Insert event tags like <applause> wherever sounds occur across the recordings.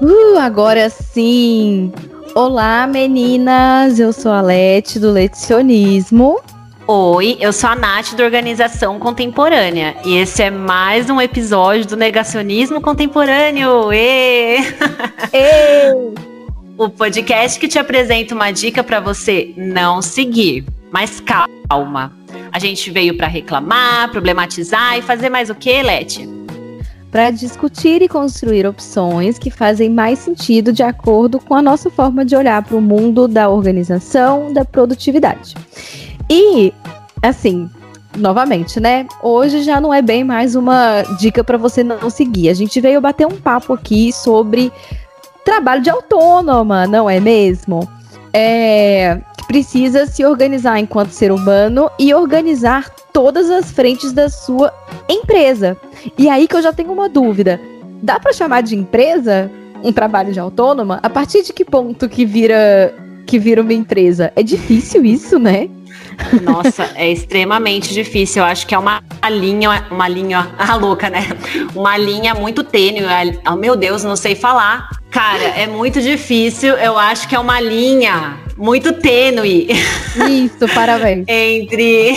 Uh, agora sim! Olá, meninas! Eu sou a Lete do Lecionismo. Oi, eu sou a Nath da Organização Contemporânea e esse é mais um episódio do Negacionismo Contemporâneo. Ê! Ê! <laughs> o podcast que te apresenta uma dica para você não seguir. Mas calma, a gente veio para reclamar, problematizar e fazer mais o que, Lete? Para discutir e construir opções que fazem mais sentido de acordo com a nossa forma de olhar para o mundo da organização, da produtividade. E, assim, novamente, né? Hoje já não é bem mais uma dica para você não seguir. A gente veio bater um papo aqui sobre trabalho de autônoma, não é mesmo? É, precisa se organizar enquanto ser humano e organizar todas as frentes da sua empresa. E aí que eu já tenho uma dúvida. Dá para chamar de empresa um trabalho de autônoma? A partir de que ponto que vira que vira uma empresa? É difícil isso, né? Nossa, é extremamente difícil. Eu acho que é uma linha, uma linha, a <laughs> louca, né? Uma linha muito tênue. Oh, meu Deus, não sei falar. Cara, é muito difícil. Eu acho que é uma linha muito tênue. Isso, parabéns. <laughs> entre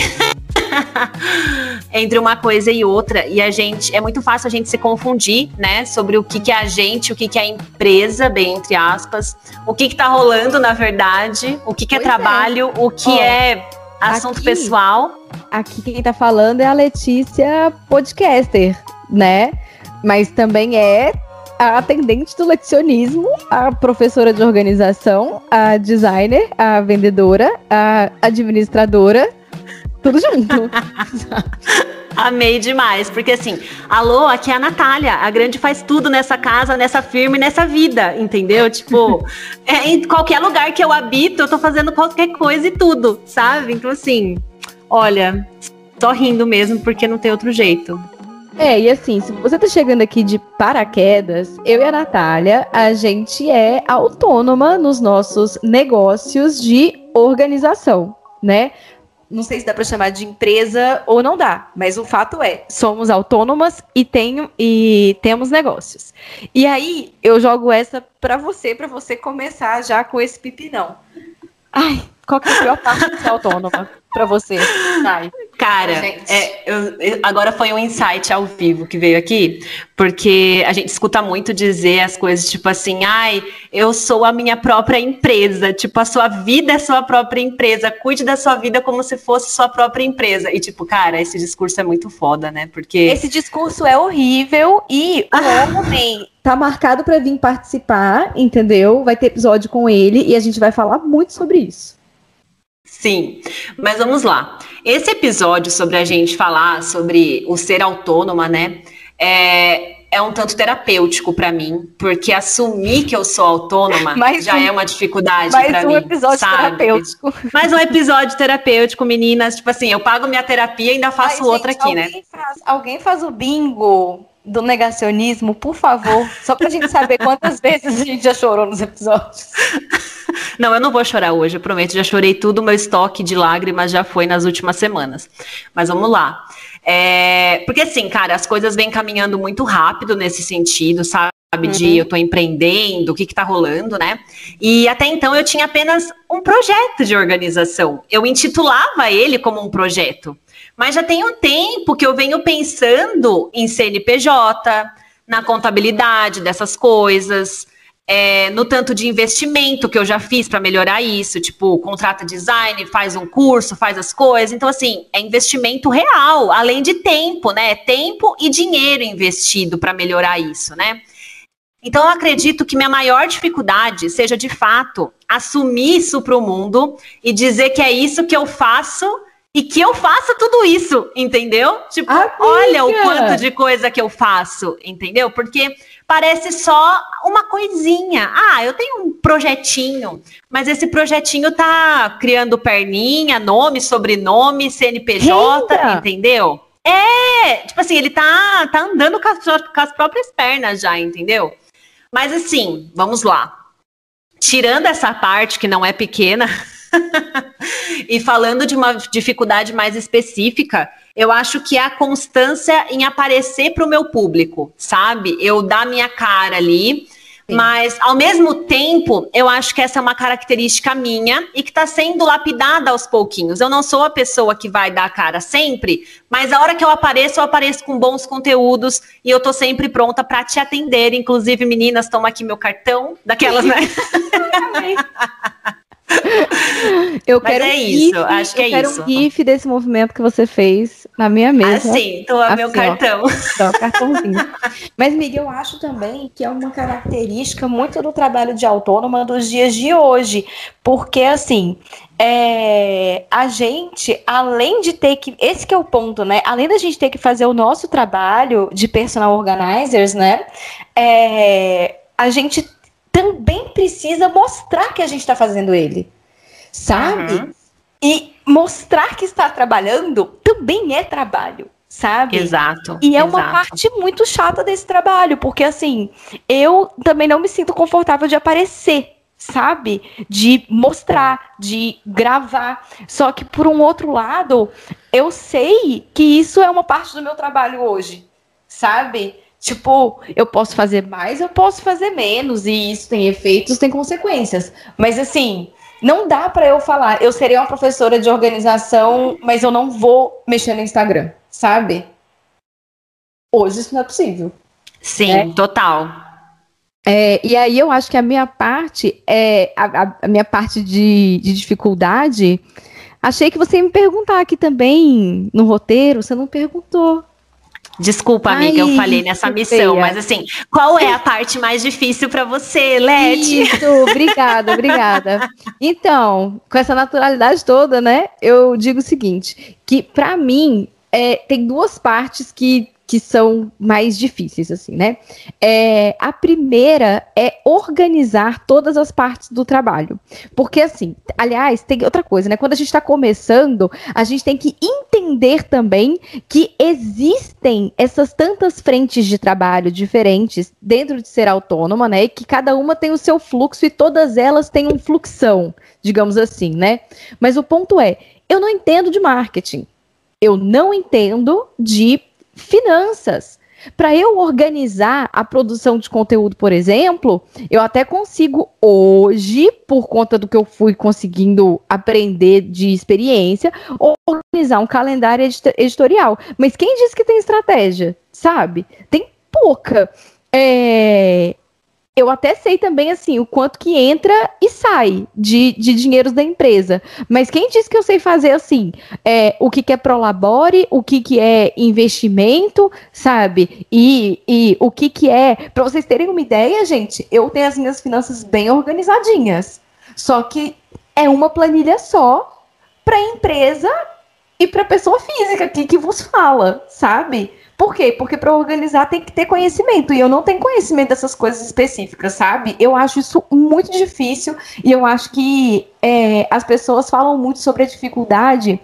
<laughs> entre uma coisa e outra. E a gente é muito fácil a gente se confundir, né? Sobre o que, que é a gente, o que, que é a empresa, bem entre aspas, o que, que tá rolando na verdade, o que, que é trabalho, é. o que oh, é assunto aqui, pessoal. Aqui quem tá falando é a Letícia Podcaster, né? Mas também é a atendente do lecionismo, a professora de organização, a designer, a vendedora, a administradora, tudo junto. <laughs> Amei demais, porque assim, alô, aqui é a Natália, a grande faz tudo nessa casa, nessa firma e nessa vida, entendeu? Tipo, <laughs> é, em qualquer lugar que eu habito, eu tô fazendo qualquer coisa e tudo, sabe? Então, assim, olha, só rindo mesmo, porque não tem outro jeito. É, e assim, se você tá chegando aqui de paraquedas, eu e a Natália, a gente é autônoma nos nossos negócios de organização, né? Não sei se dá para chamar de empresa ou não dá, mas o fato é, somos autônomas e, tenho, e temos negócios. E aí, eu jogo essa para você, para você começar já com esse pipinão. Ai, qual que é a pior parte de ser autônoma para você? Ai. Cara, é, eu, agora foi um insight ao vivo que veio aqui, porque a gente escuta muito dizer as coisas tipo assim, ai, eu sou a minha própria empresa, tipo, a sua vida é sua própria empresa, cuide da sua vida como se fosse sua própria empresa. E tipo, cara, esse discurso é muito foda, né? Porque. Esse discurso é horrível e o ah. homem tá marcado para vir participar, entendeu? Vai ter episódio com ele e a gente vai falar muito sobre isso. Sim, mas vamos lá. Esse episódio sobre a gente falar sobre o ser autônoma, né? É, é um tanto terapêutico para mim, porque assumir que eu sou autônoma <laughs> mais já um, é uma dificuldade para um mim. Mais um episódio sabe? terapêutico. <laughs> Mais um episódio terapêutico, meninas. Tipo assim, eu pago minha terapia e ainda faço Ai, outra gente, aqui, né? Faz, alguém faz o bingo do negacionismo, por favor, só pra gente saber quantas <laughs> vezes a gente já chorou nos episódios. Não, eu não vou chorar hoje, eu prometo, já chorei tudo, meu estoque de lágrimas já foi nas últimas semanas. Mas vamos lá. É, porque assim, cara, as coisas vêm caminhando muito rápido nesse sentido, sabe? De uhum. eu tô empreendendo, o que que tá rolando, né? E até então eu tinha apenas um projeto de organização. Eu intitulava ele como um projeto. Mas já tem um tempo que eu venho pensando em CNPJ, na contabilidade dessas coisas, é, no tanto de investimento que eu já fiz para melhorar isso, tipo, contrata design, faz um curso, faz as coisas. Então, assim, é investimento real, além de tempo, né? Tempo e dinheiro investido para melhorar isso, né? Então, eu acredito que minha maior dificuldade seja, de fato, assumir isso para o mundo e dizer que é isso que eu faço e que eu faça tudo isso, entendeu? Tipo, Amiga. olha o quanto de coisa que eu faço, entendeu? Porque parece só uma coisinha. Ah, eu tenho um projetinho, mas esse projetinho tá criando perninha, nome, sobrenome, CNPJ, Eita. entendeu? É, tipo assim, ele tá, tá andando com as, com as próprias pernas já, entendeu? Mas assim, vamos lá. Tirando essa parte que não é pequena, <laughs> <laughs> e falando de uma dificuldade mais específica, eu acho que é a constância em aparecer para o meu público, sabe? Eu dar minha cara ali, Mas, ao mesmo tempo, eu acho que essa é uma característica minha e que está sendo lapidada aos pouquinhos. Eu não sou a pessoa que vai dar a cara sempre, mas a hora que eu apareço, eu apareço com bons conteúdos e eu tô sempre pronta para te atender. Inclusive, meninas, toma aqui meu cartão, daquelas, né? <laughs> <laughs> Eu Mas quero é isso, GIF, acho que é quero isso. um GIF desse movimento que você fez na minha mesa. Assim, tô assim, meu cartão. Ó, cartãozinho. Mas, Miguel, eu acho também que é uma característica muito do trabalho de autônoma dos dias de hoje. Porque, assim, é, a gente, além de ter que. Esse que é o ponto, né? Além da gente ter que fazer o nosso trabalho de personal organizers, né? É, a gente também precisa mostrar que a gente está fazendo ele, sabe? Uhum. E mostrar que está trabalhando também é trabalho, sabe? Exato. E é exato. uma parte muito chata desse trabalho, porque assim, eu também não me sinto confortável de aparecer, sabe? De mostrar, de gravar. Só que por um outro lado, eu sei que isso é uma parte do meu trabalho hoje, sabe? Tipo, eu posso fazer mais, eu posso fazer menos, e isso tem efeitos, tem consequências. Mas assim, não dá para eu falar, eu seria uma professora de organização, mas eu não vou mexer no Instagram, sabe? Hoje isso não é possível. Sim, né? total. É, e aí eu acho que a minha parte é a, a minha parte de, de dificuldade. Achei que você ia me perguntar aqui também no roteiro, você não perguntou. Desculpa, amiga, Ai, eu falei nessa missão, feia. mas assim, qual é a parte mais difícil para você, Leti? Isso, obrigada, obrigada. Então, com essa naturalidade toda, né, eu digo o seguinte, que para mim é, tem duas partes que que são mais difíceis, assim, né? É, a primeira é organizar todas as partes do trabalho. Porque, assim, aliás, tem outra coisa, né? Quando a gente está começando, a gente tem que entender também que existem essas tantas frentes de trabalho diferentes dentro de ser autônoma, né? E que cada uma tem o seu fluxo e todas elas têm um fluxão, digamos assim, né? Mas o ponto é, eu não entendo de marketing. Eu não entendo de finanças. Para eu organizar a produção de conteúdo, por exemplo, eu até consigo hoje, por conta do que eu fui conseguindo aprender de experiência, organizar um calendário editorial. Mas quem disse que tem estratégia? Sabe? Tem pouca. É, eu até sei também, assim, o quanto que entra e sai de, de dinheiros da empresa. Mas quem disse que eu sei fazer, assim, é, o que, que é prolabore, o que, que é investimento, sabe? E, e o que, que é... Para vocês terem uma ideia, gente, eu tenho as minhas finanças bem organizadinhas. Só que é uma planilha só para empresa e para pessoa física aqui que vos fala, sabe? Por quê? Porque para organizar tem que ter conhecimento. E eu não tenho conhecimento dessas coisas específicas, sabe? Eu acho isso muito difícil. E eu acho que é, as pessoas falam muito sobre a dificuldade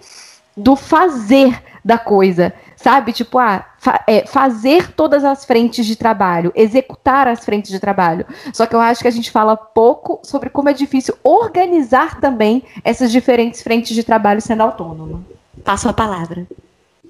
do fazer da coisa. Sabe? Tipo, ah, fa é, fazer todas as frentes de trabalho, executar as frentes de trabalho. Só que eu acho que a gente fala pouco sobre como é difícil organizar também essas diferentes frentes de trabalho sendo autônomo. Passo a palavra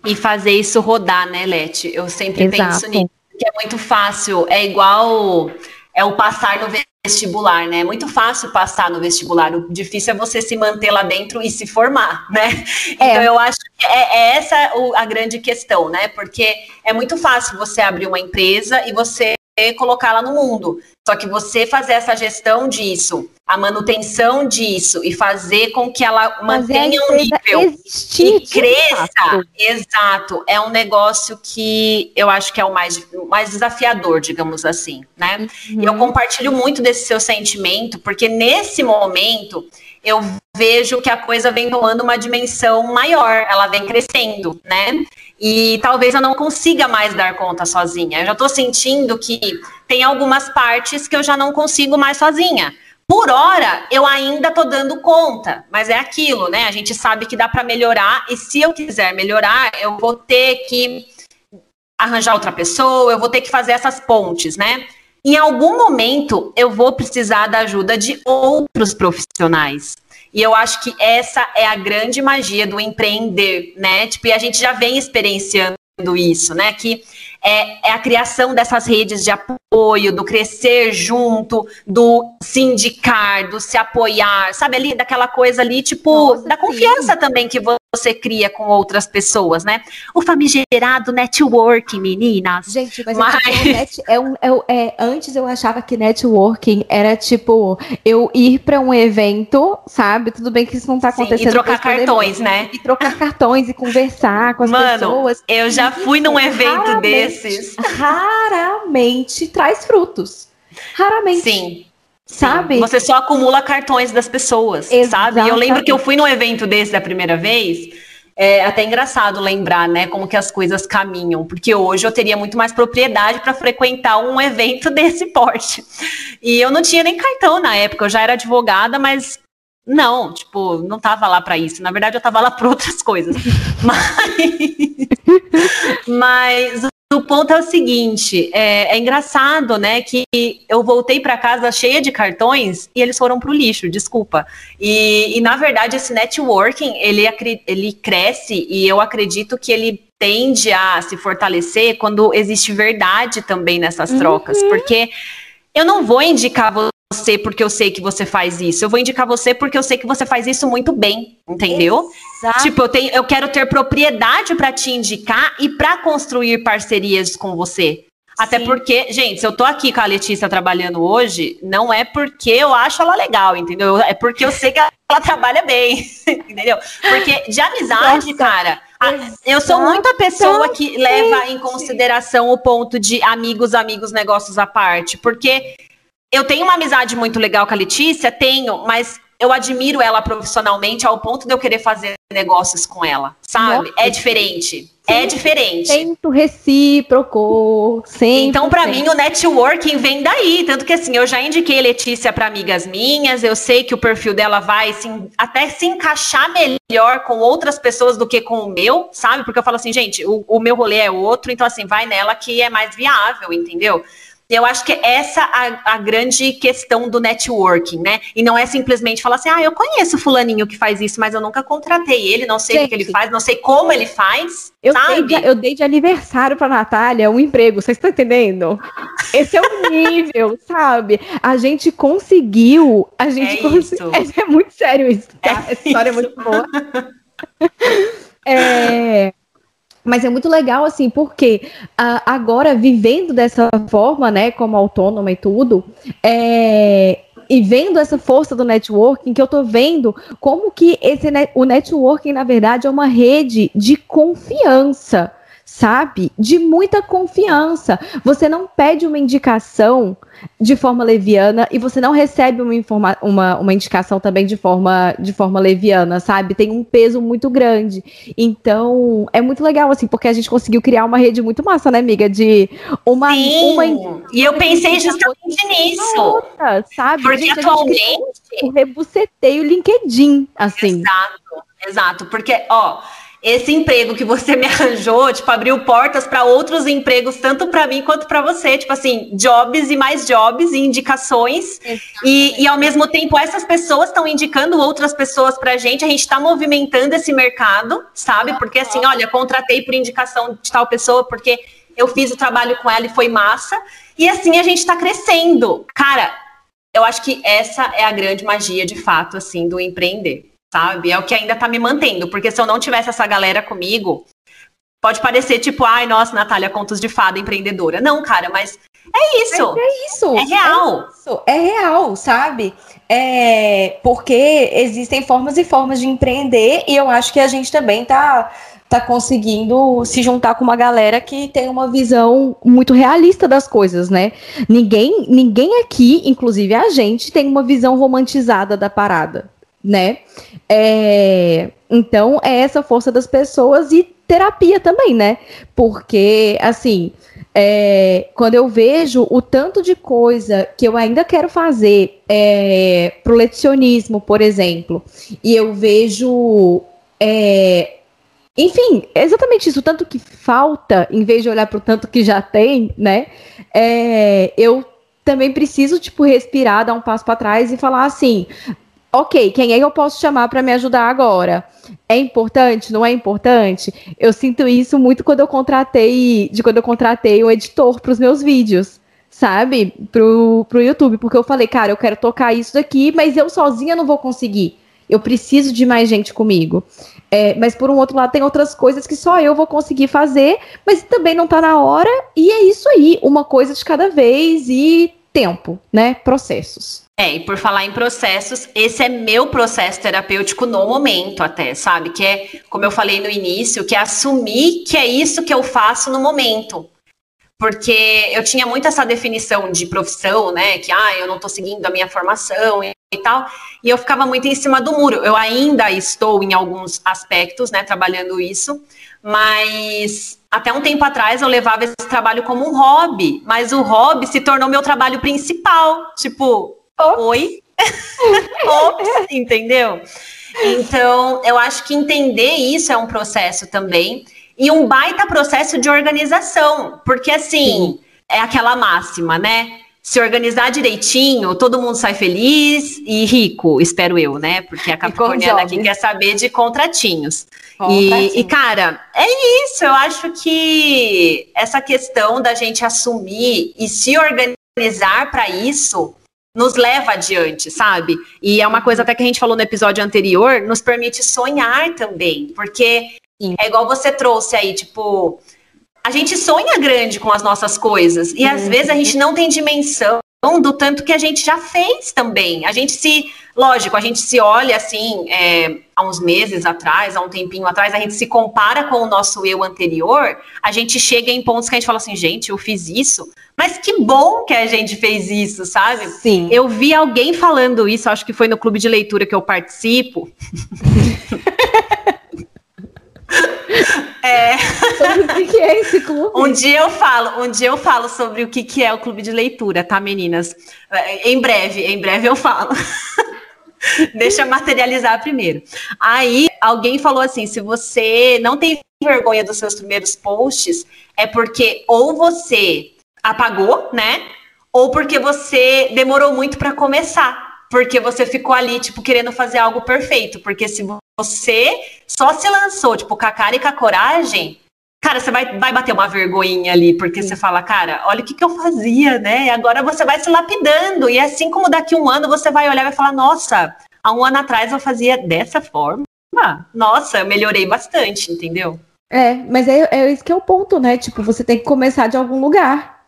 e fazer isso rodar, né, Leti? Eu sempre Exato. penso nisso, que é muito fácil, é igual é o passar no vestibular, né? É muito fácil passar no vestibular, o difícil é você se manter lá dentro e se formar, <laughs> né? É. Então eu acho que é, é essa a grande questão, né? Porque é muito fácil você abrir uma empresa e você colocá-la no mundo. Só que você fazer essa gestão disso, a manutenção disso e fazer com que ela mantenha um nível e cresça, exato, é um negócio que eu acho que é o mais, mais desafiador, digamos assim, né? Uhum. E eu compartilho muito desse seu sentimento, porque nesse momento eu vejo que a coisa vem tomando uma dimensão maior, ela vem crescendo, né? E talvez eu não consiga mais dar conta sozinha. Eu já estou sentindo que tem algumas partes que eu já não consigo mais sozinha. Por hora, eu ainda estou dando conta, mas é aquilo, né? A gente sabe que dá para melhorar, e se eu quiser melhorar, eu vou ter que arranjar outra pessoa, eu vou ter que fazer essas pontes, né? Em algum momento, eu vou precisar da ajuda de outros profissionais. E eu acho que essa é a grande magia do empreender, né? Tipo, e a gente já vem experienciando isso, né? Que é, é a criação dessas redes de apoio apoio, do crescer junto, do se indicar, do se apoiar, sabe ali, daquela coisa ali, tipo, Nossa, da confiança sim. também que você cria com outras pessoas, né? O famigerado networking, meninas. Gente, mas, mas... É, um, é, é, antes eu achava que networking era tipo eu ir para um evento, sabe? Tudo bem que isso não tá acontecendo. Sim, e trocar cartões, né? E trocar cartões e conversar com as Mano, pessoas. Eu já fui num evento desses. Raramente traz frutos. Raramente. Sim. Sabe? Você só acumula cartões das pessoas, Exatamente. sabe? Eu lembro que eu fui num evento desse da primeira vez. É até engraçado lembrar, né, como que as coisas caminham, porque hoje eu teria muito mais propriedade para frequentar um evento <laughs> desse porte. E eu não tinha nem cartão na época, eu já era advogada, mas não, tipo, não tava lá para isso. Na verdade, eu tava lá por outras coisas. <laughs> Mas, <laughs> mas o ponto é o seguinte, é, é engraçado, né, que eu voltei para casa cheia de cartões e eles foram pro lixo, desculpa. E, e na verdade esse networking ele, ele cresce e eu acredito que ele tende a se fortalecer quando existe verdade também nessas trocas, uhum. porque eu não vou indicar você porque eu sei que você faz isso. Eu vou indicar você porque eu sei que você faz isso muito bem, entendeu? Exato. Tipo, eu, tenho, eu quero ter propriedade para te indicar e para construir parcerias com você. Até Sim. porque, gente, se eu tô aqui com a Letícia trabalhando hoje, não é porque eu acho ela legal, entendeu? É porque eu sei que ela, trabalha bem, <laughs> entendeu? Porque de amizade, Nossa, cara, a, eu sou muita pessoa que leva em consideração o ponto de amigos, amigos, negócios à parte. Porque eu tenho uma amizade muito legal com a Letícia, tenho, mas eu admiro ela profissionalmente ao ponto de eu querer fazer negócios com ela, sabe? Nossa. É diferente. É diferente. Tento recíproco, sempre. Então, para mim, o networking vem daí. Tanto que, assim, eu já indiquei Letícia para amigas minhas. Eu sei que o perfil dela vai assim, até se encaixar melhor com outras pessoas do que com o meu, sabe? Porque eu falo assim, gente, o, o meu rolê é outro. Então, assim, vai nela que é mais viável, entendeu? Eu acho que essa a, a grande questão do networking, né? E não é simplesmente falar assim, ah, eu conheço fulaninho que faz isso, mas eu nunca contratei ele, não sei Gente, o que ele faz, não sei como ele faz. Eu, sabe? Dei de, eu dei de aniversário pra Natália um emprego, vocês estão entendendo? Esse é o <laughs> nível, sabe? A gente conseguiu, a gente é conseguiu. <laughs> É, é, muito sério isso, tá? É Essa história isso. é muito boa. <laughs> É, mas é muito legal, assim, porque uh, agora, vivendo dessa forma, né, como autônoma e tudo, é, e vendo essa força do networking, que eu tô vendo como que esse, o networking, na verdade, é uma rede de confiança sabe? De muita confiança. Você não pede uma indicação de forma leviana e você não recebe uma, informa uma, uma indicação também de forma, de forma leviana, sabe? Tem um peso muito grande. Então, é muito legal, assim, porque a gente conseguiu criar uma rede muito massa, né, amiga? De uma. Sim, uma, e eu pensei justamente nisso. Outra, sabe? Porque gente, atualmente. Eu rebucetei o LinkedIn, assim. Exato, exato. Porque, ó esse emprego que você <laughs> me arranjou, tipo, abriu portas para outros empregos, tanto para mim quanto para você, tipo assim, jobs e mais jobs e indicações. E, e ao mesmo tempo, essas pessoas estão indicando outras pessoas para a gente, a gente está movimentando esse mercado, sabe? Porque assim, olha, contratei por indicação de tal pessoa, porque eu fiz o trabalho com ela e foi massa. E assim a gente está crescendo. Cara, eu acho que essa é a grande magia, de fato, assim, do empreender sabe? É o que ainda tá me mantendo, porque se eu não tivesse essa galera comigo, pode parecer tipo, ai, nossa, Natália, contos de fada empreendedora. Não, cara, mas é isso. Mas é isso. É real. É, isso. é real, sabe? É porque existem formas e formas de empreender e eu acho que a gente também tá tá conseguindo se juntar com uma galera que tem uma visão muito realista das coisas, né? Ninguém, ninguém aqui, inclusive a gente, tem uma visão romantizada da parada né? É, então, é essa força das pessoas e terapia também, né? Porque, assim, é, quando eu vejo o tanto de coisa que eu ainda quero fazer é, pro lecionismo, por exemplo, e eu vejo. É, enfim, é exatamente isso, o tanto que falta, em vez de olhar para o tanto que já tem, né? É, eu também preciso, tipo, respirar, dar um passo para trás e falar assim: ok, quem é que eu posso chamar para me ajudar agora? É importante? Não é importante? Eu sinto isso muito quando eu contratei, de quando eu contratei o editor para os meus vídeos, sabe, pro, pro YouTube, porque eu falei, cara, eu quero tocar isso daqui, mas eu sozinha não vou conseguir. Eu preciso de mais gente comigo. É, mas por um outro lado, tem outras coisas que só eu vou conseguir fazer, mas também não tá na hora, e é isso aí, uma coisa de cada vez e tempo, né? Processos. É, e por falar em processos, esse é meu processo terapêutico no momento, até, sabe? Que é, como eu falei no início, que é assumir que é isso que eu faço no momento porque eu tinha muito essa definição de profissão, né? Que ah, eu não estou seguindo a minha formação e, e, tal, e eu ficava muito em cima do muro. Eu ainda estou em alguns aspectos, né, trabalhando isso, mas até um tempo atrás eu levava esse trabalho como um hobby, mas o hobby se tornou meu trabalho principal. Tipo, Ops. oi? <laughs> Ops, entendeu? Então, eu acho que entender isso é um processo também e um baita processo de organização, porque assim, Sim. é aquela máxima, né? Se organizar direitinho, todo mundo sai feliz e rico, espero eu, né? Porque a Capricorniana aqui quer saber de contratinhos. E, e, cara, é isso. Eu acho que essa questão da gente assumir e se organizar para isso nos leva adiante, sabe? E é uma coisa até que a gente falou no episódio anterior, nos permite sonhar também, porque Sim. É igual você trouxe aí, tipo, a gente sonha grande com as nossas coisas e uhum. às vezes a gente não tem dimensão do tanto que a gente já fez também. A gente se, lógico, a gente se olha assim, é, há uns meses atrás, há um tempinho atrás, a gente se compara com o nosso eu anterior, a gente chega em pontos que a gente fala assim, gente, eu fiz isso, mas que bom que a gente fez isso, sabe? Sim. Eu vi alguém falando isso, acho que foi no clube de leitura que eu participo. <laughs> É. Sobre o que é esse clube? Um dia eu falo, um dia eu falo sobre o que, que é o clube de leitura, tá, meninas? É, em breve, em breve eu falo. <laughs> Deixa materializar primeiro. Aí alguém falou assim: se você não tem vergonha dos seus primeiros posts, é porque ou você apagou, né? Ou porque você demorou muito para começar. Porque você ficou ali, tipo, querendo fazer algo perfeito. Porque se você só se lançou, tipo, com a cara e com a coragem, cara, você vai, vai bater uma vergonhinha ali, porque Sim. você fala, cara, olha o que, que eu fazia, né? E agora você vai se lapidando. E assim como daqui um ano você vai olhar e vai falar, nossa, há um ano atrás eu fazia dessa forma. Nossa, eu melhorei bastante, entendeu? É, mas é, é isso que é o ponto, né? Tipo, você tem que começar de algum lugar.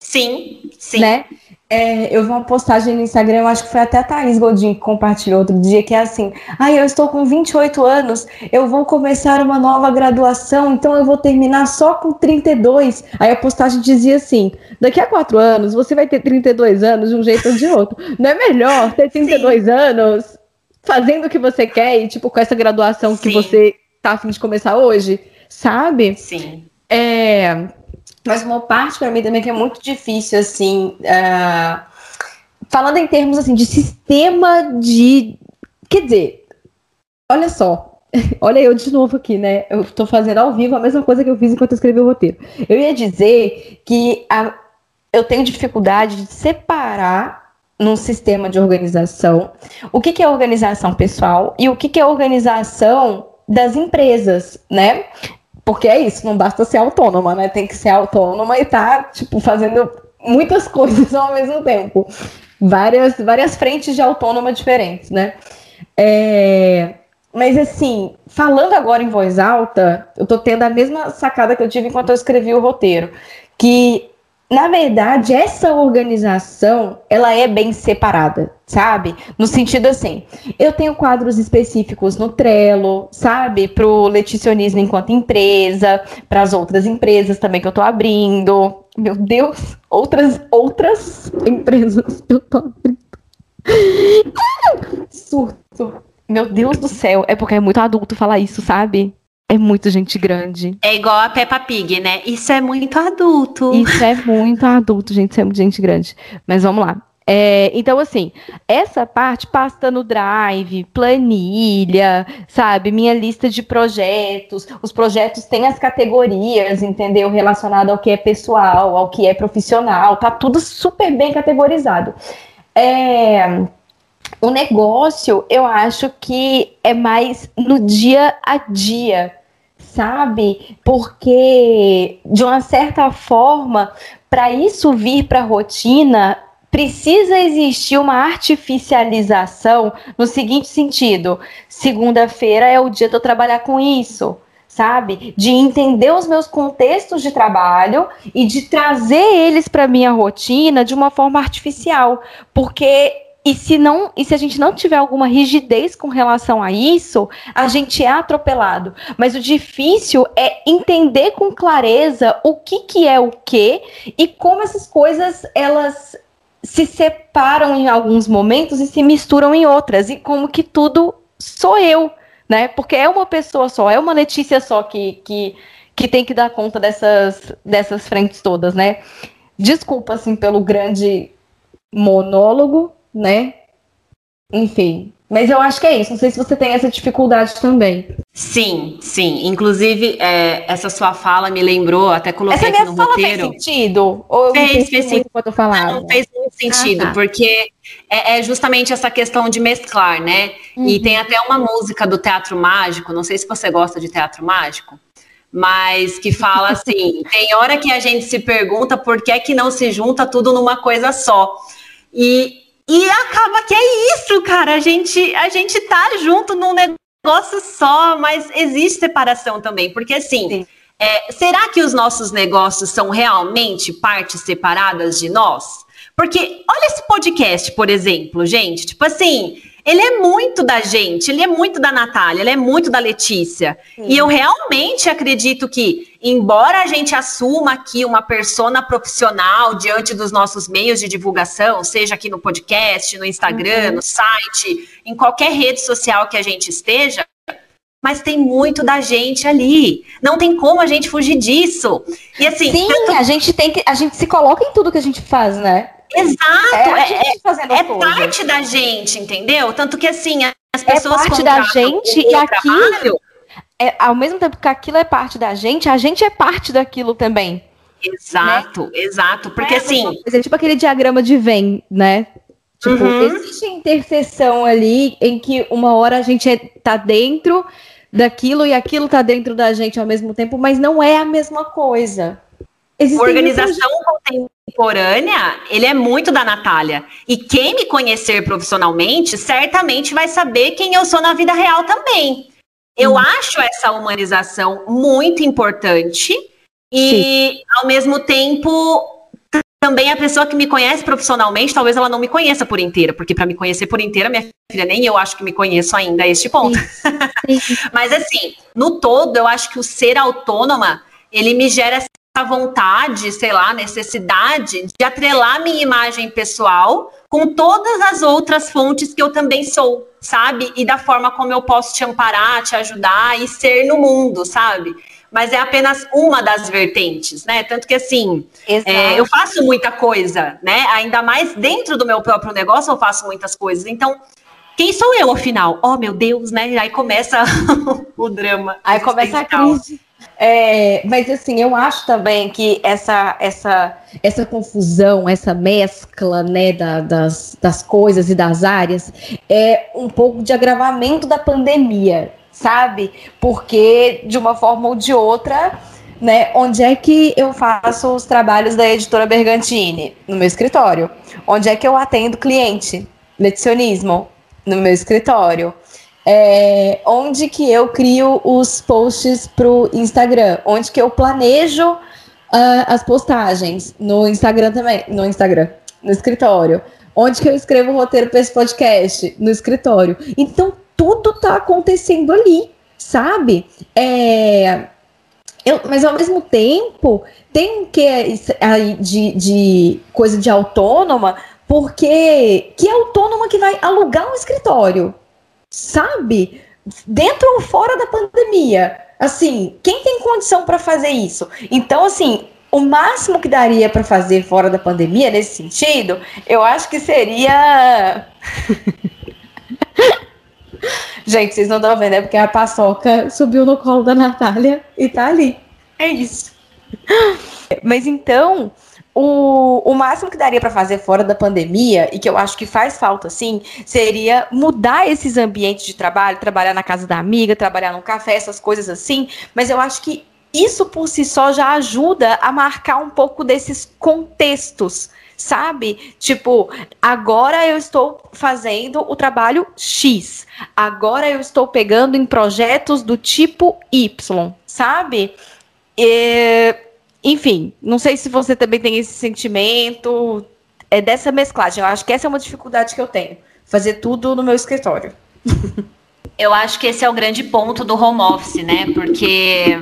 Sim, sim. Né? É, eu vi uma postagem no Instagram, acho que foi até a Thaís Godin que compartilhou outro dia, que é assim: ai, ah, eu estou com 28 anos, eu vou começar uma nova graduação, então eu vou terminar só com 32. Aí a postagem dizia assim: daqui a quatro anos você vai ter 32 anos de um jeito ou de outro. Não é melhor ter 32 Sim. anos fazendo o que você quer e, tipo, com essa graduação Sim. que você tá afim de começar hoje? Sabe? Sim. É mas uma parte para mim também que é muito difícil, assim, uh, falando em termos assim de sistema de, quer dizer, olha só, <laughs> olha eu de novo aqui, né? Eu estou fazendo ao vivo a mesma coisa que eu fiz enquanto eu escrevi o roteiro. Eu ia dizer que a, eu tenho dificuldade de separar num sistema de organização o que, que é organização pessoal e o que, que é organização das empresas, né? Porque é isso, não basta ser autônoma, né? Tem que ser autônoma e tá, tipo, fazendo muitas <laughs> coisas ao mesmo tempo. Várias, várias frentes de autônoma diferentes, né? É... Mas assim, falando agora em voz alta, eu tô tendo a mesma sacada que eu tive enquanto eu escrevi o roteiro. Que na verdade, essa organização, ela é bem separada, sabe? No sentido assim, eu tenho quadros específicos no Trello, sabe? Para o leticionismo enquanto empresa, para as outras empresas também que eu estou abrindo. Meu Deus, outras outras empresas que eu estou abrindo. <laughs> Surto. Meu Deus do céu, é porque é muito adulto falar isso, sabe? É muito gente grande. É igual a Peppa Pig, né? Isso é muito adulto. Isso é muito adulto, gente. Isso é muito gente grande. Mas vamos lá. É, então, assim, essa parte pasta no Drive, planilha, sabe? Minha lista de projetos. Os projetos têm as categorias, entendeu? Relacionado ao que é pessoal, ao que é profissional. Tá tudo super bem categorizado. É, o negócio, eu acho que é mais no dia a dia sabe? Porque, de uma certa forma, para isso vir para a rotina, precisa existir uma artificialização no seguinte sentido: segunda-feira é o dia de eu trabalhar com isso. Sabe? De entender os meus contextos de trabalho e de trazer eles para minha rotina de uma forma artificial, porque e se não, e se a gente não tiver alguma rigidez com relação a isso, a gente é atropelado. Mas o difícil é entender com clareza o que que é o que e como essas coisas elas se separam em alguns momentos e se misturam em outras e como que tudo sou eu, né? Porque é uma pessoa só, é uma Letícia só que que, que tem que dar conta dessas dessas frentes todas, né? Desculpa assim pelo grande monólogo, né? Enfim, mas eu acho que é isso. Não sei se você tem essa dificuldade também. Sim, sim. Inclusive, é, essa sua fala me lembrou, até coloquei essa aqui no fala roteiro. Fez sentido? Ou fez, fez sim. Quando eu falava? Não, fez muito sentido, ah, tá. porque é, é, justamente essa questão de mesclar, né? Uhum. E tem até uma música do Teatro Mágico, não sei se você gosta de Teatro Mágico, mas que fala <laughs> assim: tem hora que a gente se pergunta por que é que não se junta tudo numa coisa só. E e acaba que é isso, cara. A gente, a gente tá junto num negócio só, mas existe separação também. Porque assim, é, será que os nossos negócios são realmente partes separadas de nós? Porque olha esse podcast, por exemplo, gente. Tipo assim, ele é muito da gente, ele é muito da Natália, ele é muito da Letícia. Sim. E eu realmente acredito que, embora a gente assuma aqui uma persona profissional diante dos nossos meios de divulgação, seja aqui no podcast, no Instagram, uhum. no site, em qualquer rede social que a gente esteja, mas tem muito da gente ali. Não tem como a gente fugir disso. E assim, sim, tanto... a gente tem que a gente se coloca em tudo que a gente faz, né? Exato, é, é, é parte da gente, entendeu? Tanto que assim, as pessoas é parte da gente e aqui trabalho, é, ao mesmo tempo que aquilo é parte da gente, a gente é parte daquilo também. Exato, né? exato, porque é, assim, é tipo aquele diagrama de Venn, né? Tipo, uhum. existe interseção ali em que uma hora a gente é, tá dentro daquilo e aquilo tá dentro da gente ao mesmo tempo, mas não é a mesma coisa. Existem Organização contemporânea, ele é muito da Natália. E quem me conhecer profissionalmente, certamente vai saber quem eu sou na vida real também. Eu hum. acho essa humanização muito importante e, Sim. ao mesmo tempo, também a pessoa que me conhece profissionalmente, talvez ela não me conheça por inteira, porque para me conhecer por inteira, minha filha, nem eu acho que me conheço ainda a este ponto. Sim. Sim. <laughs> Mas assim, no todo, eu acho que o ser autônoma, ele me gera a vontade, sei lá, necessidade de atrelar minha imagem pessoal com todas as outras fontes que eu também sou, sabe? E da forma como eu posso te amparar, te ajudar e ser no mundo, sabe? Mas é apenas uma das vertentes, né? Tanto que assim, é, eu faço muita coisa, né? Ainda mais dentro do meu próprio negócio, eu faço muitas coisas. Então, quem sou eu, afinal? Oh, meu Deus, né? Aí começa <laughs> o drama. Aí começa a crise. É, mas assim, eu acho também que essa, essa, essa confusão, essa mescla né, da, das, das coisas e das áreas é um pouco de agravamento da pandemia, sabe? Porque de uma forma ou de outra, né, onde é que eu faço os trabalhos da editora Bergantini? No meu escritório. Onde é que eu atendo cliente? Lecionismo, no meu escritório é, onde que eu crio os posts para o Instagram, onde que eu planejo uh, as postagens no Instagram também, no Instagram, no escritório, onde que eu escrevo o roteiro para esse podcast, no escritório. Então tudo está acontecendo ali, sabe? É, eu, mas ao mesmo tempo tem que aí de, de coisa de autônoma, porque que autônoma que vai alugar um escritório? Sabe? Dentro ou fora da pandemia. Assim, quem tem condição para fazer isso? Então, assim, o máximo que daria para fazer fora da pandemia, nesse sentido, eu acho que seria. <laughs> Gente, vocês não estão vendo, é porque a paçoca subiu no colo da Natália e tá ali. É isso. Mas então, o, o máximo que daria para fazer fora da pandemia, e que eu acho que faz falta, sim, seria mudar esses ambientes de trabalho, trabalhar na casa da amiga, trabalhar num café, essas coisas assim. Mas eu acho que isso por si só já ajuda a marcar um pouco desses contextos, sabe? Tipo, agora eu estou fazendo o trabalho X, agora eu estou pegando em projetos do tipo Y, sabe? E enfim, não sei se você também tem esse sentimento é dessa mesclagem. Eu acho que essa é uma dificuldade que eu tenho. Fazer tudo no meu escritório. <laughs> Eu acho que esse é o grande ponto do home office, né? Porque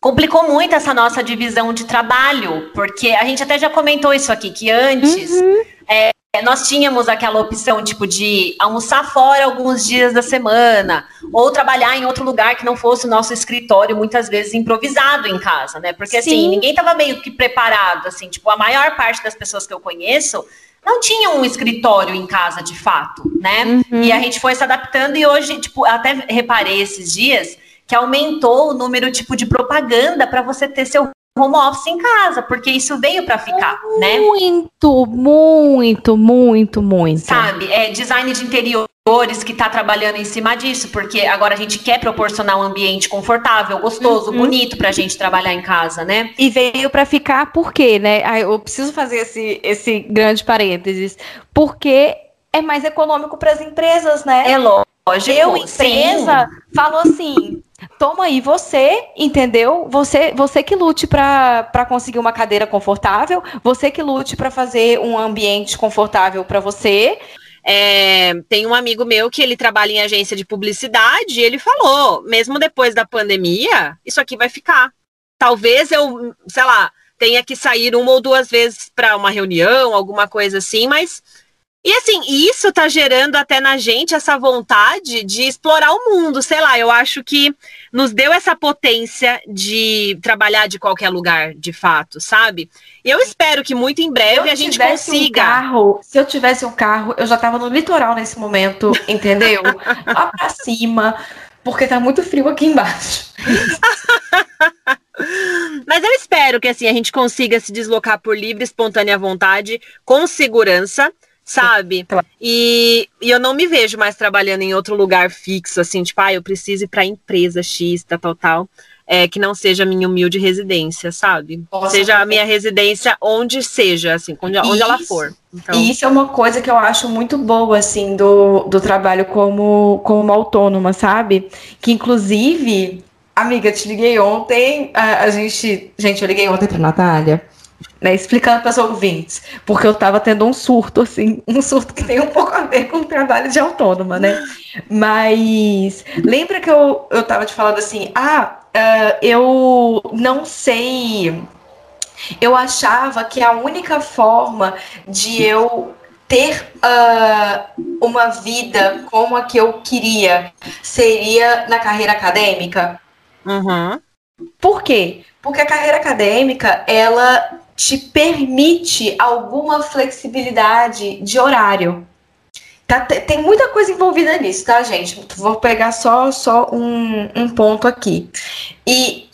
complicou muito essa nossa divisão de trabalho, porque a gente até já comentou isso aqui, que antes uhum. é, nós tínhamos aquela opção, tipo, de almoçar fora alguns dias da semana, ou trabalhar em outro lugar que não fosse o nosso escritório, muitas vezes improvisado em casa, né? Porque, assim, Sim. assim, ninguém estava meio que preparado, assim, tipo, a maior parte das pessoas que eu conheço não tinha um escritório em casa, de fato, né? Uhum. E a gente foi se adaptando e hoje, tipo, até reparei esses dias que aumentou o número, tipo, de propaganda para você ter seu home office em casa, porque isso veio para ficar, muito, né? Muito, muito, muito, muito. Sabe, é design de interiores que está trabalhando em cima disso, porque agora a gente quer proporcionar um ambiente confortável, gostoso, uhum. bonito para a gente trabalhar em casa, né? E veio para ficar por quê, né? Ah, eu preciso fazer esse, esse grande parênteses, porque é mais econômico para as empresas, né? É lógico. Eu, empresa, sim. falo assim, Toma aí você, entendeu? Você, você que lute para conseguir uma cadeira confortável, você que lute para fazer um ambiente confortável para você. É, tem um amigo meu que ele trabalha em agência de publicidade e ele falou, mesmo depois da pandemia, isso aqui vai ficar. Talvez eu, sei lá, tenha que sair uma ou duas vezes para uma reunião, alguma coisa assim, mas e assim, isso tá gerando até na gente essa vontade de explorar o mundo, sei lá, eu acho que nos deu essa potência de trabalhar de qualquer lugar, de fato, sabe? E eu espero que muito em breve a gente consiga. Um carro, se eu tivesse um carro, eu já tava no litoral nesse momento, <laughs> entendeu? Lá pra cima, porque tá muito frio aqui embaixo. <laughs> Mas eu espero que assim a gente consiga se deslocar por livre, espontânea vontade, com segurança sabe? E, e, eu não me vejo mais trabalhando em outro lugar fixo, assim, tipo, ah, eu preciso ir para empresa X, tal, tal, tal. É, que não seja minha humilde residência, sabe? Nossa, seja a minha residência onde seja, assim, onde, onde ela for. Então... E isso é uma coisa que eu acho muito boa, assim, do, do trabalho como, como autônoma, sabe? Que, inclusive, amiga, te liguei ontem, a, a gente... Gente, eu liguei ontem pra Natália né, explicando para os ouvintes, porque eu estava tendo um surto, assim, <laughs> um surto que tem um pouco a ver com o trabalho de autônoma, né? Mas lembra que eu, eu te falando assim, ah, uh, eu não sei, eu achava que a única forma de eu ter uh, uma vida como a que eu queria seria na carreira acadêmica. Uhum. Por quê? Porque a carreira acadêmica, ela te permite alguma flexibilidade de horário. Tá, tem muita coisa envolvida nisso, tá, gente? Vou pegar só, só um, um ponto aqui. E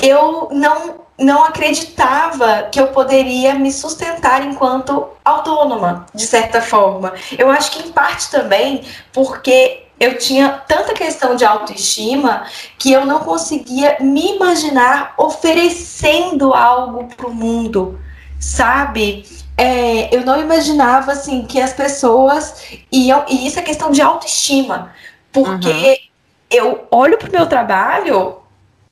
eu não, não acreditava que eu poderia me sustentar enquanto autônoma, de certa forma. Eu acho que em parte também porque eu tinha tanta questão de autoestima que eu não conseguia me imaginar oferecendo algo para o mundo, sabe? É, eu não imaginava assim que as pessoas iam. E isso é questão de autoestima, porque uhum. eu olho para o meu trabalho,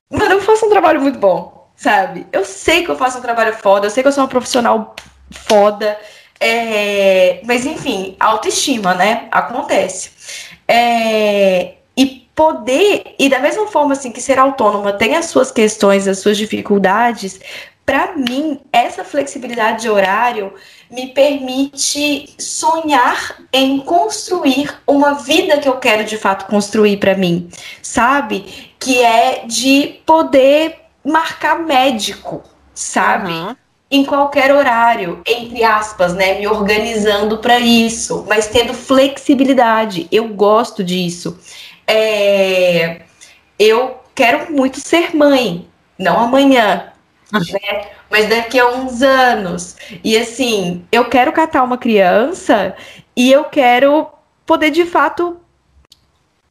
mas eu faço um trabalho muito bom, sabe? Eu sei que eu faço um trabalho foda, eu sei que eu sou uma profissional foda. É, mas enfim, autoestima, né? Acontece. É, e poder, e da mesma forma assim que ser autônoma tem as suas questões, as suas dificuldades, para mim, essa flexibilidade de horário me permite sonhar em construir uma vida que eu quero de fato construir para mim, sabe? Que é de poder marcar médico, sabe? Uhum em qualquer horário, entre aspas, né, me organizando para isso, mas tendo flexibilidade. Eu gosto disso. É, eu quero muito ser mãe, não amanhã, né? Mas daqui a uns anos. E assim, eu quero catar uma criança e eu quero poder de fato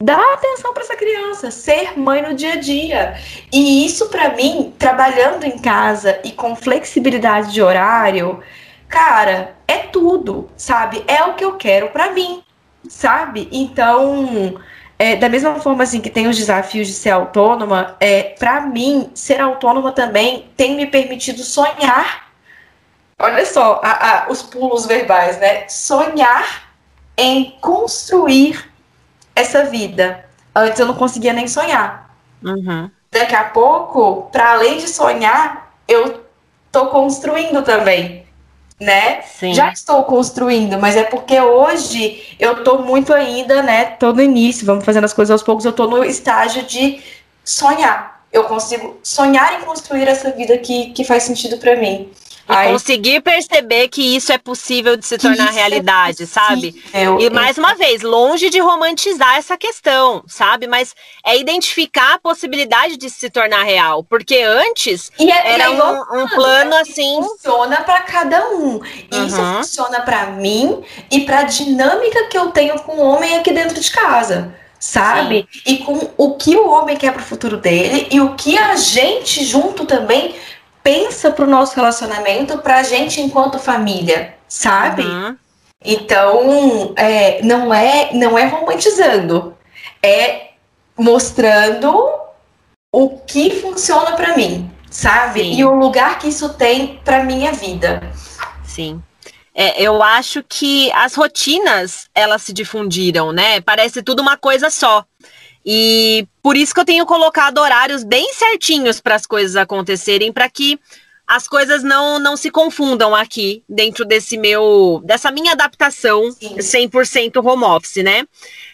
dar atenção para essa criança, ser mãe no dia a dia. E isso para mim, trabalhando em casa e com flexibilidade de horário, cara, é tudo, sabe? É o que eu quero para mim, sabe? Então, é, da mesma forma assim que tem os desafios de ser autônoma, é, para mim, ser autônoma também tem me permitido sonhar. Olha só a, a, os pulos verbais, né? Sonhar em construir essa vida. Antes eu não conseguia nem sonhar. Uhum. Daqui a pouco, para além de sonhar, eu tô construindo também né? Sim. Já estou construindo, mas é porque hoje eu tô muito ainda, né? Tô no início, vamos fazendo as coisas aos poucos, eu tô no estágio de sonhar. Eu consigo sonhar em construir essa vida que, que faz sentido para mim. E Aí, conseguir perceber que isso é possível de se tornar é realidade, é sabe? E mais uma vez, longe de romantizar essa questão, sabe? Mas é identificar a possibilidade de se tornar real. Porque antes é, era um, um, plano assim. Funciona para cada um. E uhum. isso funciona para mim e para a dinâmica que eu tenho com o homem aqui dentro de casa sabe? Sim. E com o que o homem quer para o futuro dele e o que a gente junto também pensa pro nosso relacionamento pra gente enquanto família, sabe? Uhum. Então, é, não é não é romantizando, é mostrando o que funciona para mim, sabe? Sim. E o lugar que isso tem para minha vida. Sim. É, eu acho que as rotinas elas se difundiram, né? Parece tudo uma coisa só. E por isso que eu tenho colocado horários bem certinhos para as coisas acontecerem, para que as coisas não, não se confundam aqui dentro desse meu dessa minha adaptação Sim. 100% home office, né?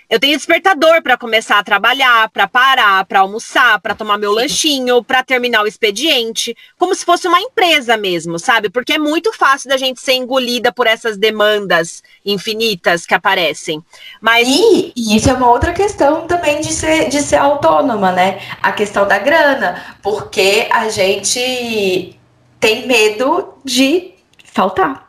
Eu tenho despertador para começar a trabalhar, para parar, para almoçar, para tomar meu lanchinho, para terminar o expediente, como se fosse uma empresa mesmo, sabe? Porque é muito fácil da gente ser engolida por essas demandas infinitas que aparecem. Mas e, e isso é uma outra questão também de ser de ser autônoma, né? A questão da grana, porque a gente tem medo de faltar.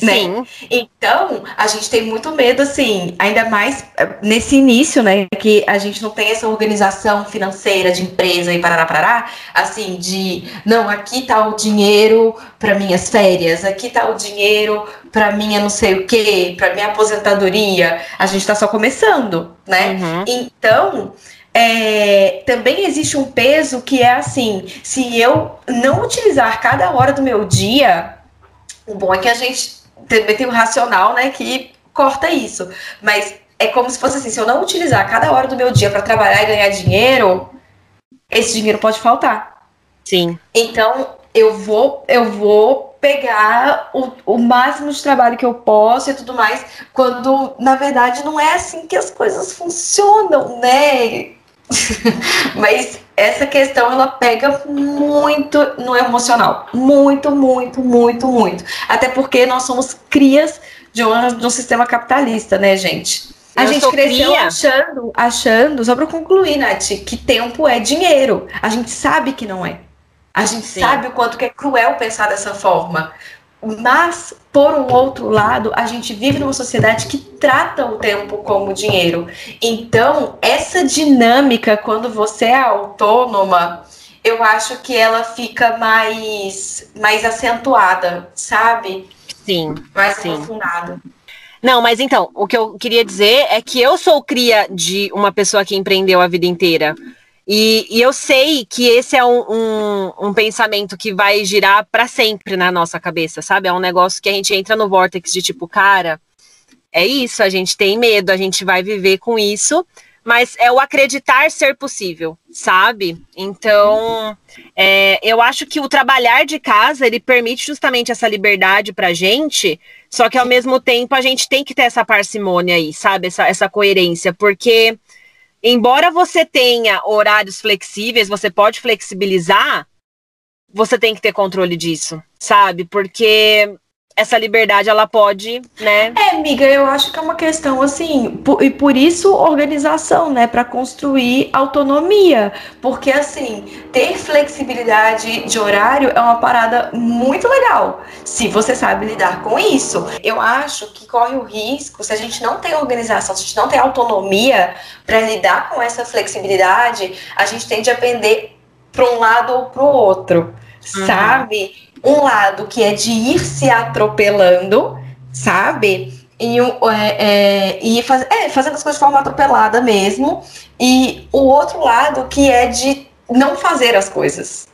Né? Sim. Então, a gente tem muito medo, assim, ainda mais eh, nesse início, né? Que a gente não tem essa organização financeira de empresa e parará, parará, assim, de não, aqui tá o dinheiro para minhas férias, aqui tá o dinheiro para minha não sei o quê, para minha aposentadoria. A gente tá só começando, né? Uhum. Então. É, também existe um peso que é assim: se eu não utilizar cada hora do meu dia, o bom é que a gente também tem o racional, né, que corta isso. Mas é como se fosse assim, se eu não utilizar cada hora do meu dia para trabalhar e ganhar dinheiro, esse dinheiro pode faltar. Sim. Então, eu vou, eu vou pegar o, o máximo de trabalho que eu posso e tudo mais, quando na verdade não é assim que as coisas funcionam, né? <laughs> Mas essa questão ela pega muito no emocional. Muito, muito, muito, muito. Até porque nós somos crias de um, de um sistema capitalista, né, gente? A Eu gente cresceu cria. achando, achando, só para concluir, Nath, que tempo é dinheiro. A gente sabe que não é. A gente Sim. sabe o quanto que é cruel pensar dessa forma. Mas, por um outro lado, a gente vive numa sociedade que trata o tempo como dinheiro. Então, essa dinâmica, quando você é autônoma, eu acho que ela fica mais, mais acentuada, sabe? Sim. Mais sim. aprofundada. Não, mas então, o que eu queria dizer é que eu sou cria de uma pessoa que empreendeu a vida inteira. E, e, eu sei que esse é um, um, um pensamento que vai girar para sempre na nossa cabeça, sabe? É um negócio que a gente entra no vórtice de tipo, cara, é isso, a gente tem medo, a gente vai viver com isso, mas é o acreditar ser possível, sabe? Então, é, eu acho que o trabalhar de casa, ele permite justamente essa liberdade pra gente, só que ao mesmo tempo a gente tem que ter essa parcimônia aí, sabe? Essa, essa coerência, porque embora você tenha horários flexíveis, você pode flexibilizar, você tem que ter controle disso, sabe? Porque essa liberdade ela pode, né? É, amiga, eu acho que é uma questão assim, por, e por isso organização, né, para construir autonomia, porque assim, ter flexibilidade de horário é uma parada muito legal, se você sabe lidar com isso. Eu acho que corre o risco, se a gente não tem organização, se a gente não tem autonomia para lidar com essa flexibilidade, a gente tende a pender para um lado ou para o outro, uhum. sabe? Um lado que é de ir se atropelando, sabe? E, é, é, e faz, é, fazendo as coisas de forma atropelada mesmo. E o outro lado que é de não fazer as coisas.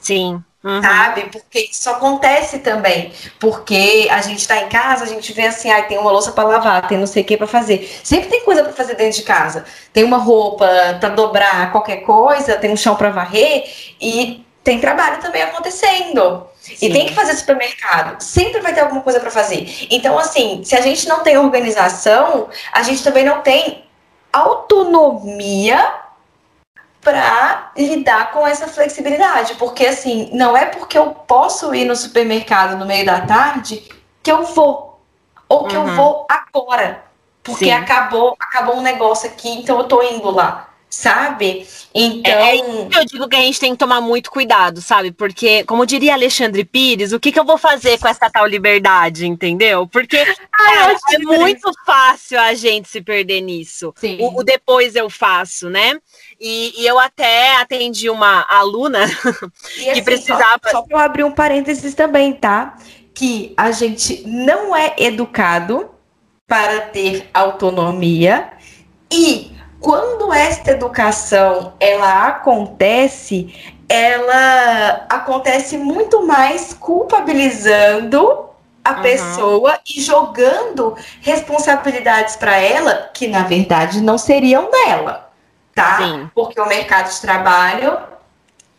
Sim. Uhum. Sabe? Porque isso acontece também. Porque a gente tá em casa, a gente vê assim, ah, tem uma louça para lavar, tem não sei o que para fazer. Sempre tem coisa para fazer dentro de casa. Tem uma roupa para dobrar, qualquer coisa, tem um chão para varrer e tem trabalho também acontecendo. Sim. E tem que fazer supermercado. Sempre vai ter alguma coisa para fazer. Então, assim, se a gente não tem organização, a gente também não tem autonomia para lidar com essa flexibilidade. Porque, assim, não é porque eu posso ir no supermercado no meio da tarde que eu vou. Ou que uhum. eu vou agora. Porque Sim. acabou, acabou um negócio aqui, então eu tô indo lá sabe? Então. É, é eu digo que a gente tem que tomar muito cuidado, sabe? Porque, como diria Alexandre Pires, o que, que eu vou fazer com essa tal liberdade, entendeu? Porque Ai, é muito fácil a gente se perder nisso. O, o, depois eu faço, né? E, e, eu até atendi uma aluna e, <laughs> que assim, precisava. Só, só para eu abrir um parênteses também, tá? Que a gente não é educado para ter autonomia e quando esta educação ela acontece, ela acontece muito mais culpabilizando a uhum. pessoa e jogando responsabilidades para ela que na verdade não seriam dela, tá? Sim. Porque o mercado de trabalho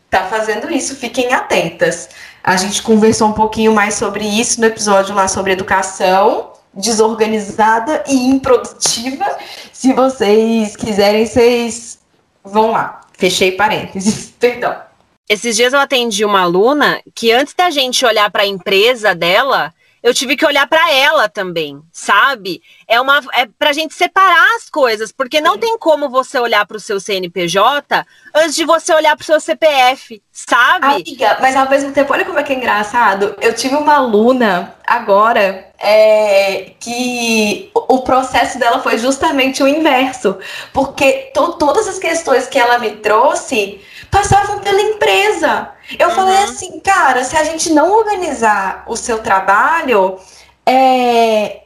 tá fazendo isso, fiquem atentas. A gente conversou um pouquinho mais sobre isso no episódio lá sobre educação desorganizada e improdutiva. Se vocês quiserem, vocês vão lá. Fechei parênteses, <laughs> perdão. Esses dias eu atendi uma aluna que antes da gente olhar para a empresa dela, eu tive que olhar para ela também, sabe? É uma é pra gente separar as coisas, porque não Sim. tem como você olhar para o seu CNPJ antes de você olhar para o seu CPF, sabe? Amiga, mas ao mesmo tempo, olha como é que é engraçado. Eu tive uma aluna agora é, que o processo dela foi justamente o inverso, porque to todas as questões que ela me trouxe passavam pela empresa. Eu uhum. falei assim, cara, se a gente não organizar o seu trabalho, é,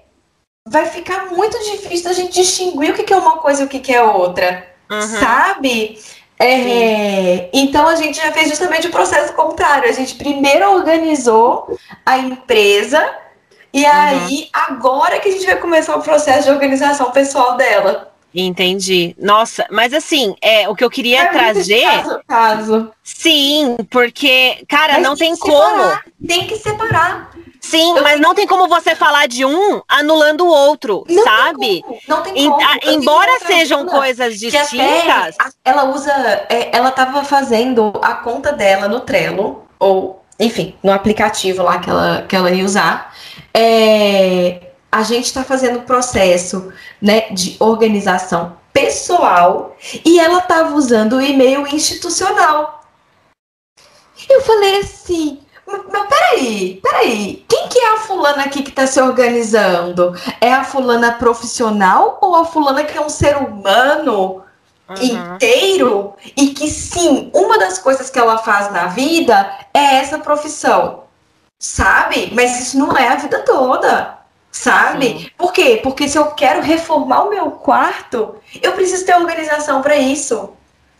vai ficar muito difícil a gente distinguir o que, que é uma coisa e o que, que é outra, uhum. sabe? É, então a gente já fez justamente o processo contrário. A gente primeiro organizou a empresa e uhum. aí agora que a gente vai começar o processo de organização pessoal dela. Entendi. Nossa, mas assim, é o que eu queria é trazer. Caso, caso. Sim, porque, cara, mas não tem, tem como. Tem que separar. Sim, eu mas não tem como você falar de um anulando o outro, não sabe? Tem não tem como. embora sejam coisas distintas. ela usa. É, ela tava fazendo a conta dela no Trello, ou, enfim, no aplicativo lá que ela, que ela ia usar. É, a gente está fazendo o processo né, de organização pessoal e ela estava usando o e-mail institucional. Eu falei assim, mas peraí, peraí, quem que é a fulana aqui que está se organizando? É a fulana profissional ou a fulana que é um ser humano uhum. inteiro? E que sim, uma das coisas que ela faz na vida é essa profissão, sabe? Mas isso não é a vida toda sabe? Sim. Por quê? Porque se eu quero reformar o meu quarto, eu preciso ter organização para isso.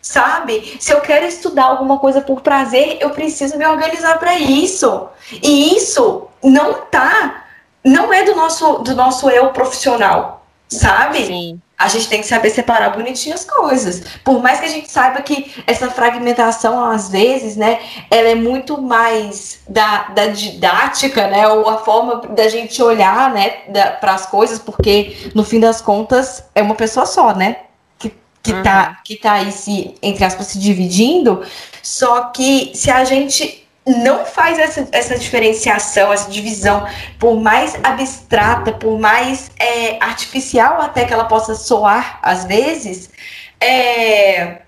Sabe? Se eu quero estudar alguma coisa por prazer, eu preciso me organizar para isso. E isso não tá, não é do nosso do nosso eu profissional, sabe? Sim a gente tem que saber separar bonitinho as coisas. Por mais que a gente saiba que essa fragmentação, às vezes, né, ela é muito mais da, da didática, né, ou a forma da gente olhar, né, para as coisas, porque no fim das contas é uma pessoa só, né, que, que, uhum. tá, que tá aí se, entre aspas, se dividindo. Só que se a gente não faz essa, essa diferenciação, essa divisão, por mais abstrata, por mais é, artificial até que ela possa soar às vezes, é,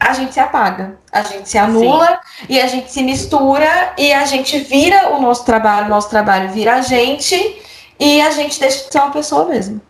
a gente se apaga, a gente se anula Sim. e a gente se mistura e a gente vira o nosso trabalho, o nosso trabalho vira a gente e a gente deixa de ser uma pessoa mesmo.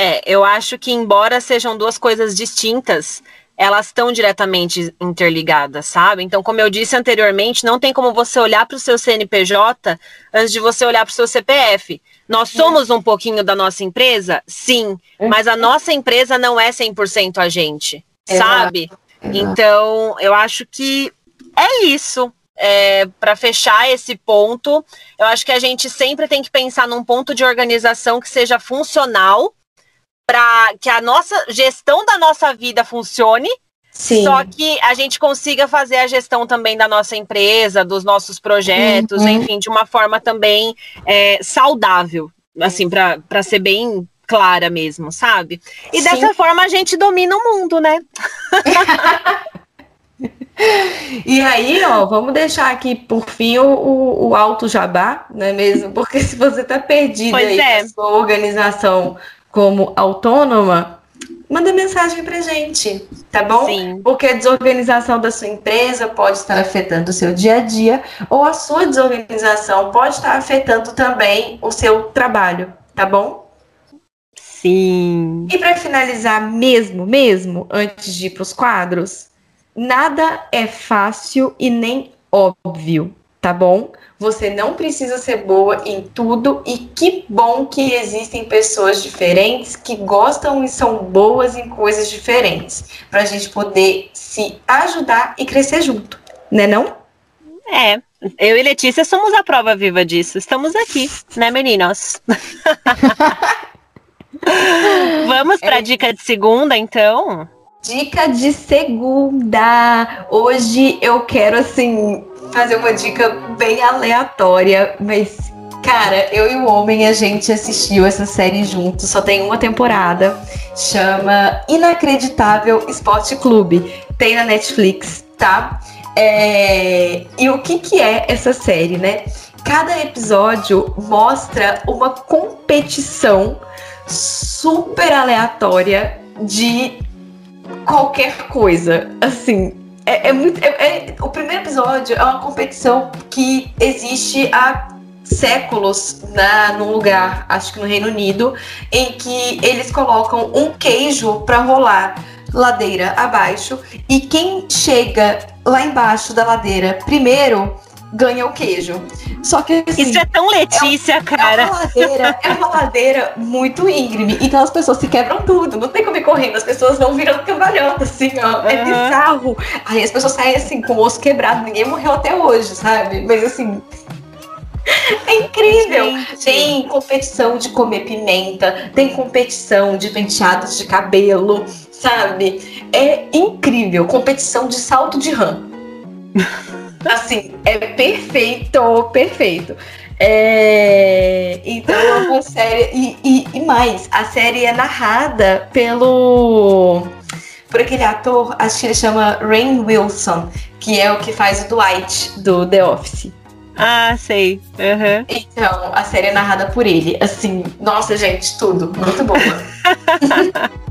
É, eu acho que embora sejam duas coisas distintas, elas estão diretamente interligadas, sabe? Então, como eu disse anteriormente, não tem como você olhar para o seu CNPJ antes de você olhar para o seu CPF. Nós somos um pouquinho da nossa empresa? Sim, mas a nossa empresa não é 100% a gente, sabe? Então, eu acho que é isso. É, para fechar esse ponto, eu acho que a gente sempre tem que pensar num ponto de organização que seja funcional para que a nossa gestão da nossa vida funcione. Sim. Só que a gente consiga fazer a gestão também da nossa empresa, dos nossos projetos, uhum. enfim, de uma forma também é, saudável, assim, para ser bem clara mesmo, sabe? E Sim. dessa forma a gente domina o mundo, né? <laughs> E aí, ó, vamos deixar aqui por fim o, o alto jabá, não é mesmo? Porque se você tá perdido pois aí é. na sua organização como autônoma, manda mensagem pra gente, tá bom? Sim. Porque a desorganização da sua empresa pode estar afetando o seu dia a dia, ou a sua desorganização pode estar afetando também o seu trabalho, tá bom? Sim. E para finalizar mesmo, mesmo, antes de ir para os quadros, nada é fácil e nem óbvio, tá bom? Você não precisa ser boa em tudo e que bom que existem pessoas diferentes que gostam e são boas em coisas diferentes, para a gente poder se ajudar e crescer junto, né não? É, eu e Letícia somos a prova viva disso. Estamos aqui, né, meninos? <laughs> Vamos para a é. dica de segunda, então? Dica de segunda. Hoje eu quero assim fazer uma dica bem aleatória, mas cara, eu e o homem a gente assistiu essa série juntos, só tem uma temporada, chama Inacreditável Esporte Clube, tem na Netflix, tá? É... E o que que é essa série, né? Cada episódio mostra uma competição super aleatória de qualquer coisa. Assim, é, é muito. É, é, o primeiro episódio é uma competição que existe há séculos na, num lugar, acho que no Reino Unido, em que eles colocam um queijo para rolar ladeira abaixo e quem chega lá embaixo da ladeira primeiro ganha o queijo. Só que assim, Isso é tão Letícia, é, cara. É uma, ladeira, é uma ladeira muito íngreme. Então as pessoas se quebram tudo. Não tem como ir correndo. As pessoas vão virando cambalhota, assim, ó. Uhum. É bizarro. Aí as pessoas saem assim, com o osso quebrado. Ninguém morreu até hoje, sabe? Mas assim. É incrível! Gente. Tem competição de comer pimenta, tem competição de penteados de cabelo, sabe? É incrível. Competição de salto de rã. <laughs> Assim, é perfeito, perfeito. É, então é uma série. E, e, e, mais, a série é narrada pelo. Por aquele ator, acho que ele chama Rain Wilson, que é o que faz o Dwight do The Office. Ah, sei. Uhum. Então, a série é narrada por ele. Assim, nossa, gente, tudo. Muito boa. <laughs>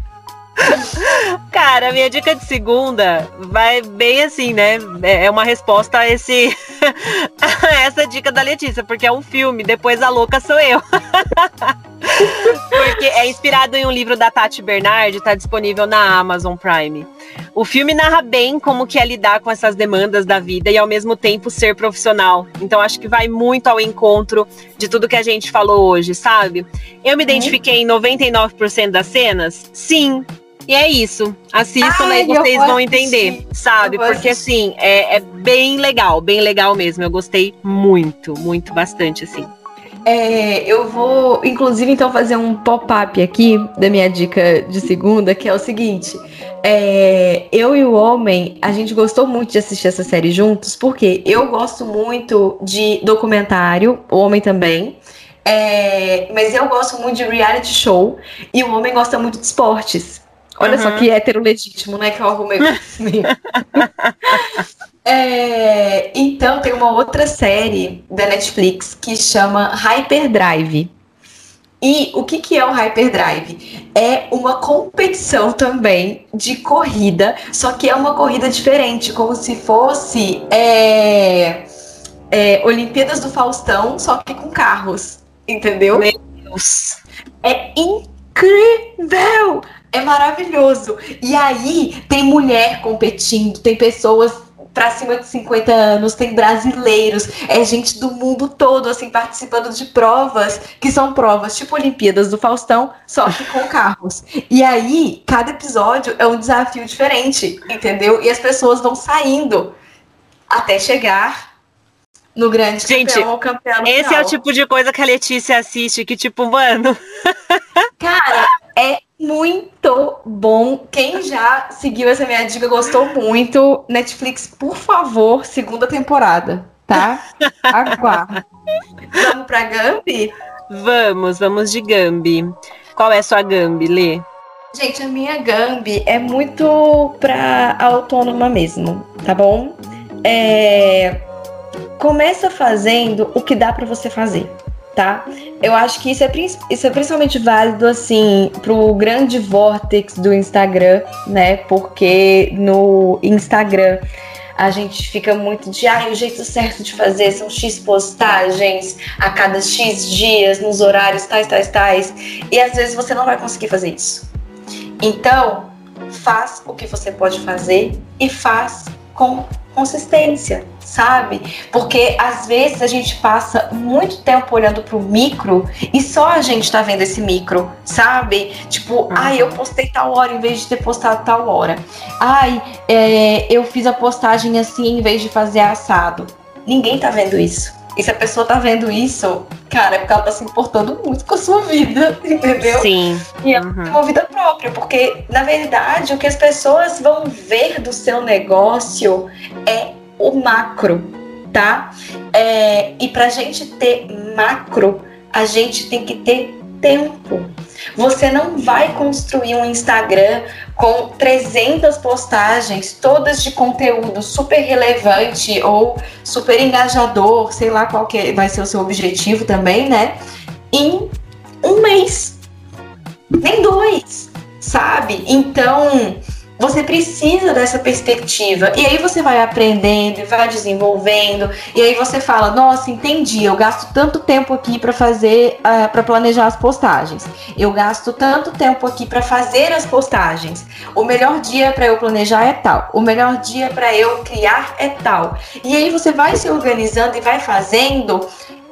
Cara, minha dica de segunda vai bem assim, né? É, é uma resposta a esse <laughs> a essa dica da Letícia, porque é um filme, depois a louca sou eu. <laughs> porque é inspirado em um livro da Tati Bernard, tá disponível na Amazon Prime. O filme narra bem como que é lidar com essas demandas da vida e ao mesmo tempo ser profissional. Então acho que vai muito ao encontro de tudo que a gente falou hoje, sabe? Eu me uhum. identifiquei em 99% das cenas? Sim, e é isso. Assistam Ai, e vocês vão entender, sabe? Porque assim, é, é, bem legal, bem legal mesmo. Eu gostei muito, muito, bastante, assim. É, eu vou, inclusive, então, fazer um pop-up aqui da minha dica de segunda, que é o seguinte. É, eu e o homem, a gente gostou muito de assistir essa série juntos, porque eu gosto muito de documentário, o homem também. É, mas eu gosto muito de reality show e o homem gosta muito de esportes. Olha uhum. só que hétero legítimo, né? Que eu arrumei <laughs> É, então, tem uma outra série da Netflix que chama Hyperdrive. E o que, que é o Hyperdrive? É uma competição também de corrida, só que é uma corrida diferente, como se fosse é, é, Olimpíadas do Faustão, só que com carros, entendeu? Meu Deus. É incrível! É maravilhoso. E aí tem mulher competindo, tem pessoas para cima de 50 anos, tem brasileiros, é gente do mundo todo, assim, participando de provas, que são provas tipo Olimpíadas do Faustão, só que com <laughs> carros. E aí, cada episódio é um desafio diferente, entendeu? E as pessoas vão saindo até chegar no grande Gente, campeão, campeão esse final. é o tipo de coisa que a Letícia assiste, que tipo, mano. <laughs> Cara, é muito bom. Quem já seguiu essa minha dica gostou muito. Netflix, por favor, segunda temporada, tá? <laughs> Aguarda. Vamos pra Gambi? Vamos, vamos de Gambi. Qual é a sua Gambi, Lê? Gente, a minha Gambi é muito pra autônoma mesmo, tá bom? É... Começa fazendo o que dá para você fazer tá? Eu acho que isso é, isso é principalmente válido, assim, pro grande vortex do Instagram, né? Porque no Instagram a gente fica muito de, ah, o jeito certo de fazer são X postagens a cada X dias, nos horários tais, tais, tais. E às vezes você não vai conseguir fazer isso. Então, faz o que você pode fazer e faz com consistência, sabe? Porque às vezes a gente passa muito tempo olhando pro micro e só a gente tá vendo esse micro, sabe? Tipo, ai, eu postei tal hora em vez de ter postado tal hora. Ai, é, eu fiz a postagem assim em vez de fazer assado. Ninguém tá vendo isso. E se a pessoa tá vendo isso, cara, é porque ela tá se importando muito com a sua vida, <laughs> entendeu? Sim. E ela uhum. tem uma vida própria, porque, na verdade, o que as pessoas vão ver do seu negócio é o macro, tá? É, e pra gente ter macro, a gente tem que ter tempo. Você não vai construir um Instagram com 300 postagens, todas de conteúdo super relevante ou super engajador, sei lá qual que vai ser o seu objetivo também, né? Em um mês, nem dois, sabe? Então, você precisa dessa perspectiva. E aí você vai aprendendo e vai desenvolvendo. E aí você fala: "Nossa, entendi. Eu gasto tanto tempo aqui para fazer uh, ah, para planejar as postagens. Eu gasto tanto tempo aqui para fazer as postagens. O melhor dia para eu planejar é tal. O melhor dia para eu criar é tal". E aí você vai se organizando e vai fazendo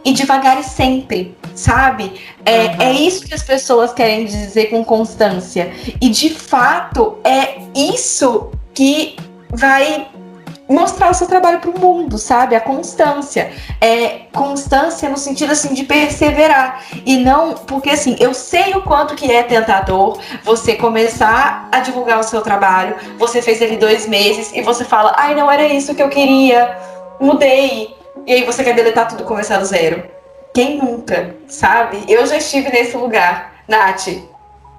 e devagar e sempre, sabe? É, uhum. é isso que as pessoas querem dizer com constância. E de fato é isso que vai mostrar o seu trabalho para o mundo, sabe? A constância. É constância no sentido assim de perseverar e não porque assim, eu sei o quanto que é tentador você começar a divulgar o seu trabalho. Você fez ele dois meses e você fala, ai, não era isso que eu queria, mudei. E aí você quer deletar tudo e começar do zero. Quem nunca, sabe? Eu já estive nesse lugar. Nath,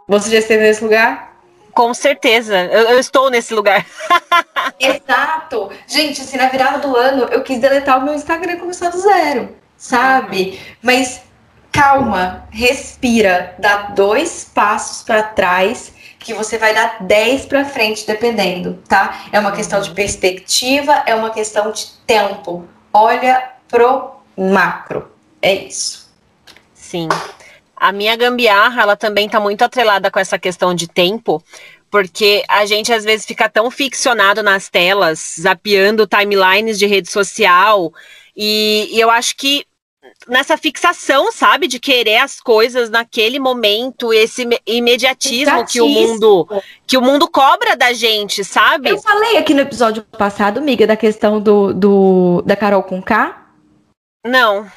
você já esteve nesse lugar? Com certeza, eu, eu estou nesse lugar. <laughs> Exato. Gente, assim, na virada do ano, eu quis deletar o meu Instagram e começar do zero, sabe? Mas calma, respira, dá dois passos para trás que você vai dar 10 para frente, dependendo, tá? É uma questão de perspectiva, é uma questão de tempo olha pro macro. É isso. Sim. A minha gambiarra, ela também tá muito atrelada com essa questão de tempo, porque a gente às vezes fica tão ficcionado nas telas, zapeando timelines de rede social, e, e eu acho que nessa fixação, sabe, de querer as coisas naquele momento, esse imediatismo que o mundo que o mundo cobra da gente, sabe? Eu falei aqui no episódio passado, miga, da questão do, do da Carol com K. Não.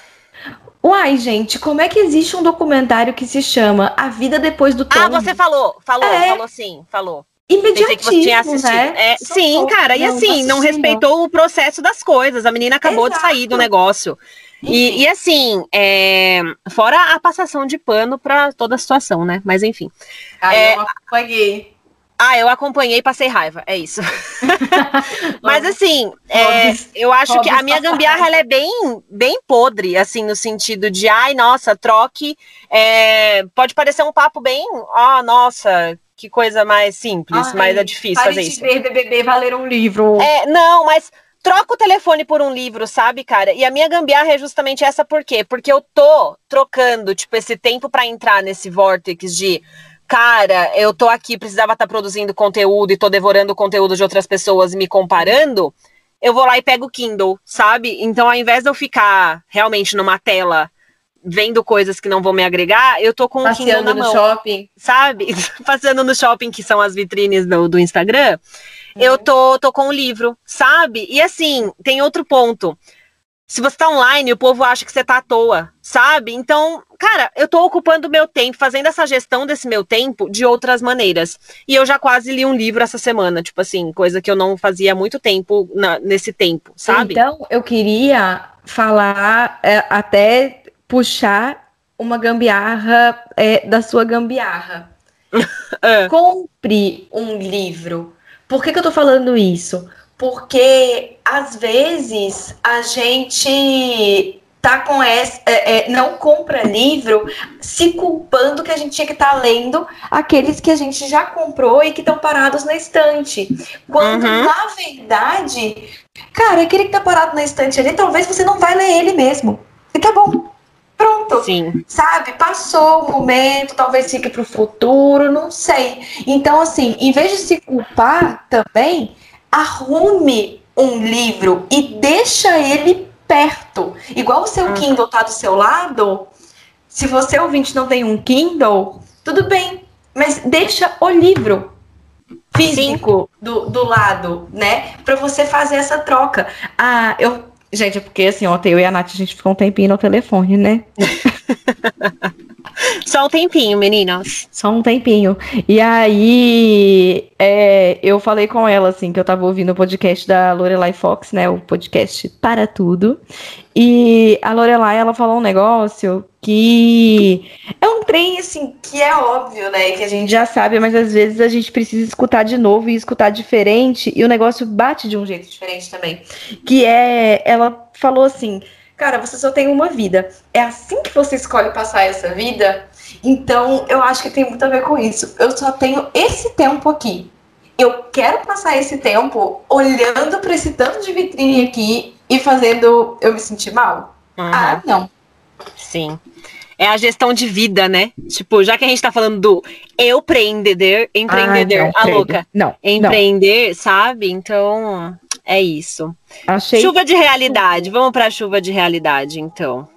Uai, gente, como é que existe um documentário que se chama A Vida Depois do Tom? Ah, você falou, falou, é. falou sim, falou. Imediatismo, né? É, sim, cara, e assim, não, não respeitou o processo das coisas. A menina acabou Exato. de sair do negócio. E, e, assim, é, fora a passação de pano para toda a situação, né? Mas enfim. Ah, é, eu apaguei. Ah, eu acompanhei e passei raiva, é isso. <laughs> Mas assim, é, eu acho que a minha gambiarra ela é bem, bem podre, assim, no sentido de, ai, nossa, troque. É, pode parecer um papo bem, ah, nossa, que coisa mais simples, ai, mas é difícil fazer isso. ver BBB valer um livro. É, não, mas troca o telefone por um livro, sabe, cara? E a minha gambiarra é justamente essa por quê? Porque eu tô trocando, tipo, esse tempo para entrar nesse vórtice de cara, eu tô aqui, precisava estar tá produzindo conteúdo e tô devorando o conteúdo de outras pessoas e me comparando, eu vou lá e pego o Kindle, sabe? Então, ao invés de eu ficar realmente numa tela vendo coisas que não vão me agregar, eu tô com o Kindle na no mão. shopping. Sabe? <laughs> Passeando no shopping, que são as vitrines do, do Instagram, uhum. eu tô, tô com o livro, sabe? E assim, tem outro ponto se você tá online, o povo acha que você tá à toa, sabe? Então, cara, eu tô ocupando meu tempo, fazendo essa gestão desse meu tempo de outras maneiras. E eu já quase li um livro essa semana, tipo assim, coisa que eu não fazia há muito tempo na, nesse tempo, sabe? Então, eu queria falar, é, até puxar uma gambiarra é, da sua gambiarra. é. <laughs> Compre um livro. Por que, que eu tô falando isso? porque às vezes a gente tá com essa, é, é, não compra livro se culpando que a gente tinha que estar tá lendo aqueles que a gente já comprou e que estão parados na estante. Quando uhum. na verdade, cara, aquele que tá parado na estante ali, talvez você não vai ler ele mesmo. E tá bom. Pronto. Sim. Sabe? Passou o momento, talvez fique para o futuro, não sei. Então, assim, em vez de se culpar também, arrume um livro e deixa ele perto. Igual o seu uhum. Kindle tá do seu lado, se você ouvinte não tem um Kindle, tudo bem, mas deixa o livro físico do, do lado, né? Para você fazer essa troca. Ah, eu. Gente, é porque assim, ontem eu e a Nath a gente ficou um tempinho no telefone, né? <laughs> Só um tempinho, meninas. Só um tempinho. E aí, é, eu falei com ela, assim, que eu tava ouvindo o podcast da Lorelai Fox, né? O podcast Para Tudo. E a Lorelai, ela falou um negócio que é um trem, assim, que é óbvio, né? Que a gente já sabe, mas às vezes a gente precisa escutar de novo e escutar diferente. E o negócio bate de um jeito diferente também. Que é, ela falou assim cara, você só tem uma vida. É assim que você escolhe passar essa vida? Então, eu acho que tem muito a ver com isso. Eu só tenho esse tempo aqui. Eu quero passar esse tempo olhando para esse tanto de vitrine aqui e fazendo eu me sentir mal? Uhum. Ah, não. Sim. É a gestão de vida, né? Tipo, já que a gente tá falando do eu empreender, empreender, ah, a louca. Não. Empreender, não. sabe? Então, é isso. Achei... Chuva de realidade. Vamos para chuva de realidade, então.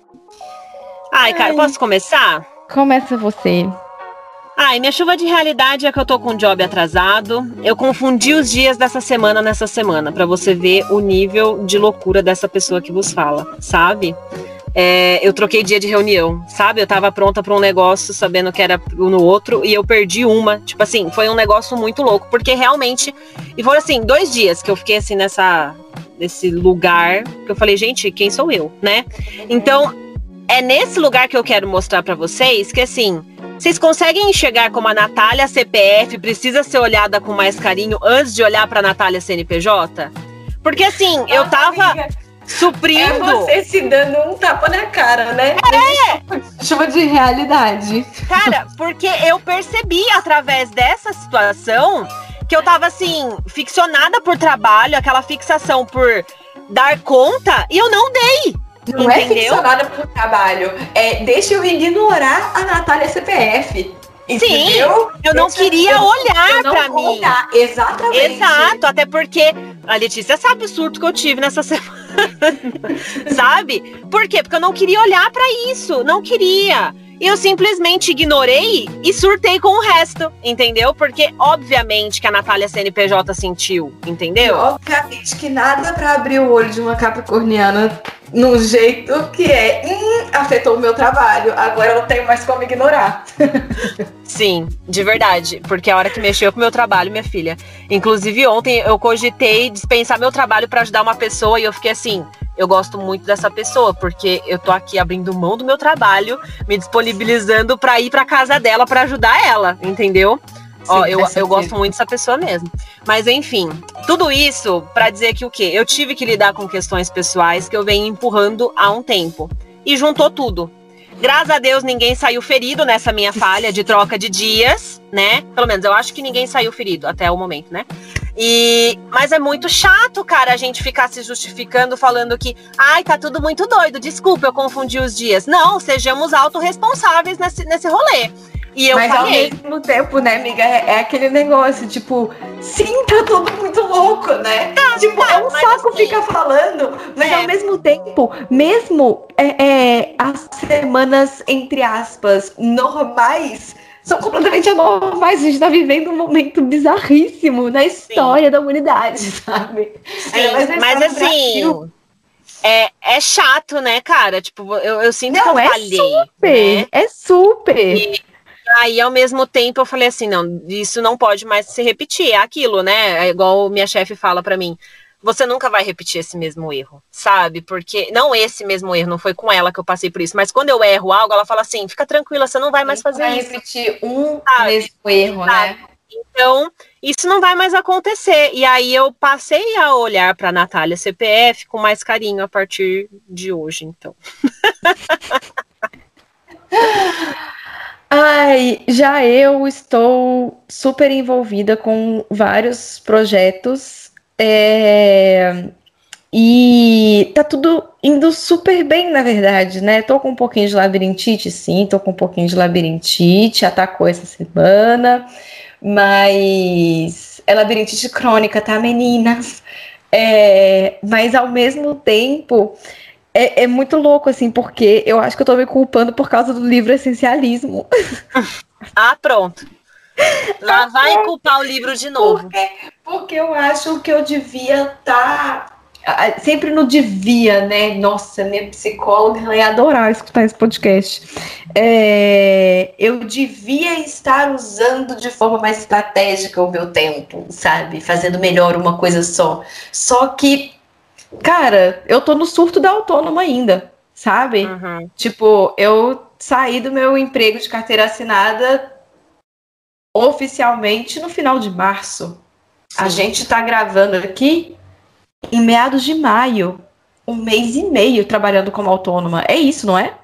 Ai, cara, posso começar? Começa você. Ai, minha chuva de realidade é que eu tô com um job atrasado. Eu confundi os dias dessa semana nessa semana, para você ver o nível de loucura dessa pessoa que vos fala, sabe? É, eu troquei dia de reunião, sabe? Eu tava pronta para um negócio sabendo que era no outro e eu perdi uma. Tipo assim, foi um negócio muito louco, porque realmente. E foram assim, dois dias que eu fiquei assim nessa. Nesse lugar que eu falei, gente, quem sou eu, né? Então, é nesse lugar que eu quero mostrar para vocês que assim. Vocês conseguem enxergar como a Natália CPF precisa ser olhada com mais carinho antes de olhar para Natália CNPJ? Porque assim, eu tava suprindo. É você se dando um tapa na cara, né? É! Chuva de realidade. Cara, porque eu percebi através dessa situação que eu tava assim, ficcionada por trabalho, aquela fixação por dar conta, e eu não dei. Não é entendeu? é ficcionada por trabalho. É, deixa eu ignorar a Natália CPF. Sim, eu não queria olhar para mim. Olhar. Exatamente. Exato, até porque a Letícia sabe o surto que eu tive nessa <laughs> semana. <laughs> sabe? Por quê? Porque eu não queria olhar para isso, não queria. Eu simplesmente ignorei e surtei com o resto, entendeu? Porque, obviamente, que a Natália CNPJ sentiu, entendeu? E, obviamente que nada para abrir o olho de uma capricorniana no jeito que é, hum, afetou o meu trabalho, agora eu não tenho mais como ignorar. Sim, de verdade, porque a hora que mexeu com o meu trabalho, minha filha. Inclusive ontem eu cogitei dispensar meu trabalho para ajudar uma pessoa e eu fiquei assim, eu gosto muito dessa pessoa, porque eu tô aqui abrindo mão do meu trabalho, me disponibilizando para ir para casa dela para ajudar ela, entendeu? Ó, eu, eu gosto muito dessa pessoa mesmo. Mas enfim, tudo isso para dizer que o quê? Eu tive que lidar com questões pessoais que eu venho empurrando há um tempo. E juntou tudo. Graças a Deus ninguém saiu ferido nessa minha falha de troca de dias, né? Pelo menos eu acho que ninguém saiu ferido até o momento, né? E mas é muito chato, cara, a gente ficar se justificando falando que, ai, tá tudo muito doido. Desculpa, eu confundi os dias. Não, sejamos autorresponsáveis nesse nesse rolê. E eu Mas falei. ao mesmo tempo, né, amiga, é, é, aquele negócio, tipo, sim, tá tudo muito louco, né? Tá, tipo, tá, é um saco assim, ficar falando, mas é. ao mesmo tempo, mesmo é, é, as semanas, entre aspas, normais, são completamente anormais. A gente tá vivendo um momento bizarríssimo na história sim. da humanidade, <laughs> sabe? Sim, mas assim. É, é chato, né, cara? Tipo, eu, eu sinto Não, que eu é falhei. Super, né? É super. E, Aí, ao mesmo tempo, eu falei assim: não, isso não pode mais se repetir. É aquilo, né? É igual minha chefe fala para mim. Você nunca vai repetir esse mesmo erro, sabe? Porque não esse mesmo erro, não foi com ela que eu passei por isso, mas quando eu erro algo, ela fala assim: fica tranquila, você não vai mais fazer vai isso. repetir um sabe? mesmo erro, né? sabe? né? Então, isso não vai mais acontecer. E aí eu passei a olhar para Natália CPF com mais carinho a partir de hoje, então. Ai, já eu estou super envolvida com vários projetos é, e tá tudo indo super bem, na verdade, né? Tô com um pouquinho de labirintite, sim, tô com um pouquinho de labirintite, atacou essa semana, mas é labirintite crônica, tá, meninas? É, mas ao mesmo tempo é, é, muito louco, assim, porque eu acho que eu tô me culpando por causa do livro Essencialismo. <laughs> Ah, pronto. Lá vai culpar o livro de novo. Porque, porque eu acho que eu devia estar. Tá, sempre no devia, né? Nossa, minha psicóloga ia adorar escutar esse podcast. É, eu devia estar usando de forma mais estratégica o meu tempo, sabe? Fazendo melhor uma coisa só. Só que Cara, eu tô no surto da autônoma ainda, sabe? Uhum. Tipo, eu saí do meu emprego de carteira assinada oficialmente no final de março. Sim. A gente tá gravando aqui em meados de maio. Um mês e meio trabalhando como autônoma. É isso, não é?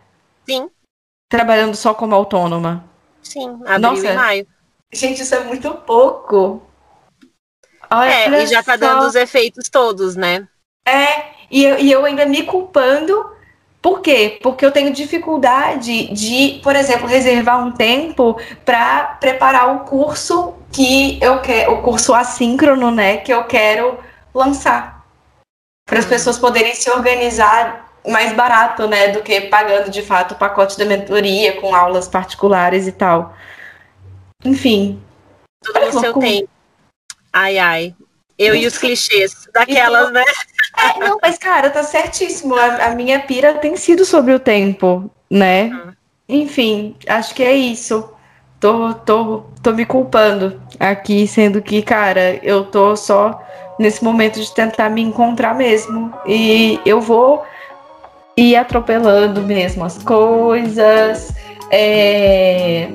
Sim. Trabalhando só como autônoma. Sim, abril Nossa, e maio. Gente, isso é muito pouco. Olha é, e já tá só. dando os efeitos todos, né? É, e eu, e eu ainda me culpando. Por quê? Porque eu tenho dificuldade de, por exemplo, reservar um tempo para preparar o curso que eu quero, o curso assíncrono, né, que eu quero lançar. Para as uhum. pessoas poderem se organizar mais barato, né, do que pagando de fato o pacote da mentoria com aulas particulares e tal. Enfim. Tudo no seu tempo. Ai, ai. Eu e os clichês daquelas, né? É, não, mas, cara, tá certíssimo. A, a, minha pira tem sido sobre o tempo, né? Uhum. Enfim, acho que é isso. Tô, tô, tô me culpando aqui, sendo que, cara, eu tô só nesse momento de tentar me encontrar mesmo. E eu vou ir atropelando mesmo as coisas. É...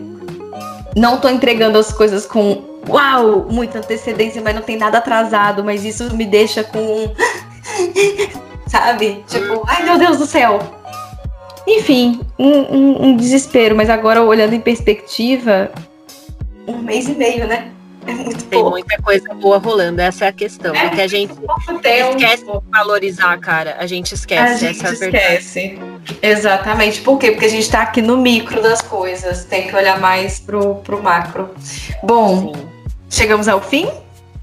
Não tô entregando as coisas com uau, muita antecedência, mas não tem nada atrasado, mas isso me deixa com. <laughs> Sabe? Tipo, ai meu Deus do céu. Enfim, um, um, um, desespero, mas agora olhando em perspectiva, um mês e meio, né? É muito Tem pouco. muita coisa boa rolando, essa é a questão. É, porque a gente esquece de valorizar, cara. A gente esquece. A gente essa esquece. É a Exatamente. Por quê? Porque a gente tá aqui no micro das coisas. Tem que olhar mais pro, pro macro. Bom, Sim. Chegamos ao fim?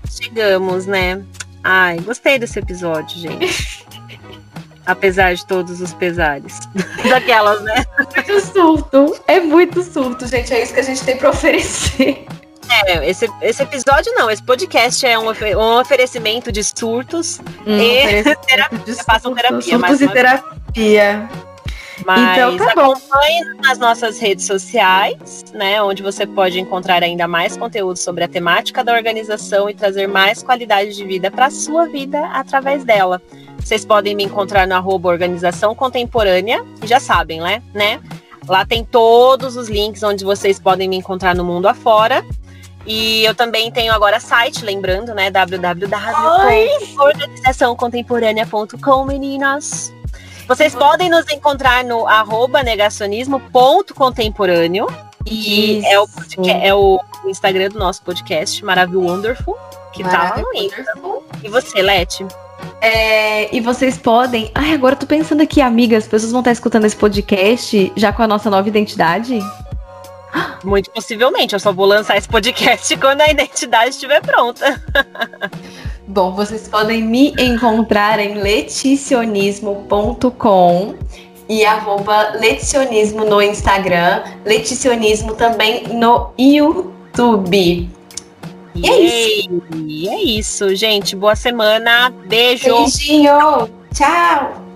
Chegamos, né? Ai, gostei desse episódio, gente. <laughs> Apesar de todos os pesares. Daquelas, né? Muito surto. É muito surto, gente. É isso que a gente tem para oferecer. É, esse, esse episódio não, esse podcast é um, um oferecimento de surtos um e <laughs> terapia. Surtos, terapia. Surtos e terapia. Mas então, tá acompanhe nas nossas redes sociais, né? Onde você pode encontrar ainda mais conteúdo sobre a temática da organização e trazer mais qualidade de vida para a sua vida através dela. Vocês podem me encontrar no arroba Organização Contemporânea, e já sabem, né? né? Lá tem todos os links onde vocês podem me encontrar no mundo afora. E eu também tenho agora site, lembrando, né? www.organizaçãocontemporânea.com, meninas. Vocês podem nos encontrar no arroba negacionismo.contemporâneo. E é o, é o Instagram do nosso podcast, Maravilhoso Wonderful, que tá no Insta. E você, Leti? É, e vocês podem. Ai, agora eu tô pensando aqui, amigas, as pessoas vão estar escutando esse podcast já com a nossa nova identidade? Muito possivelmente. Eu só vou lançar esse podcast <laughs> quando a identidade estiver pronta. <laughs> Bom, vocês podem me encontrar em leticionismo.com e arroba leticionismo no Instagram, leticionismo também no YouTube. E é isso. E é isso, gente. Boa semana. Beijo. Beijinho. Tchau.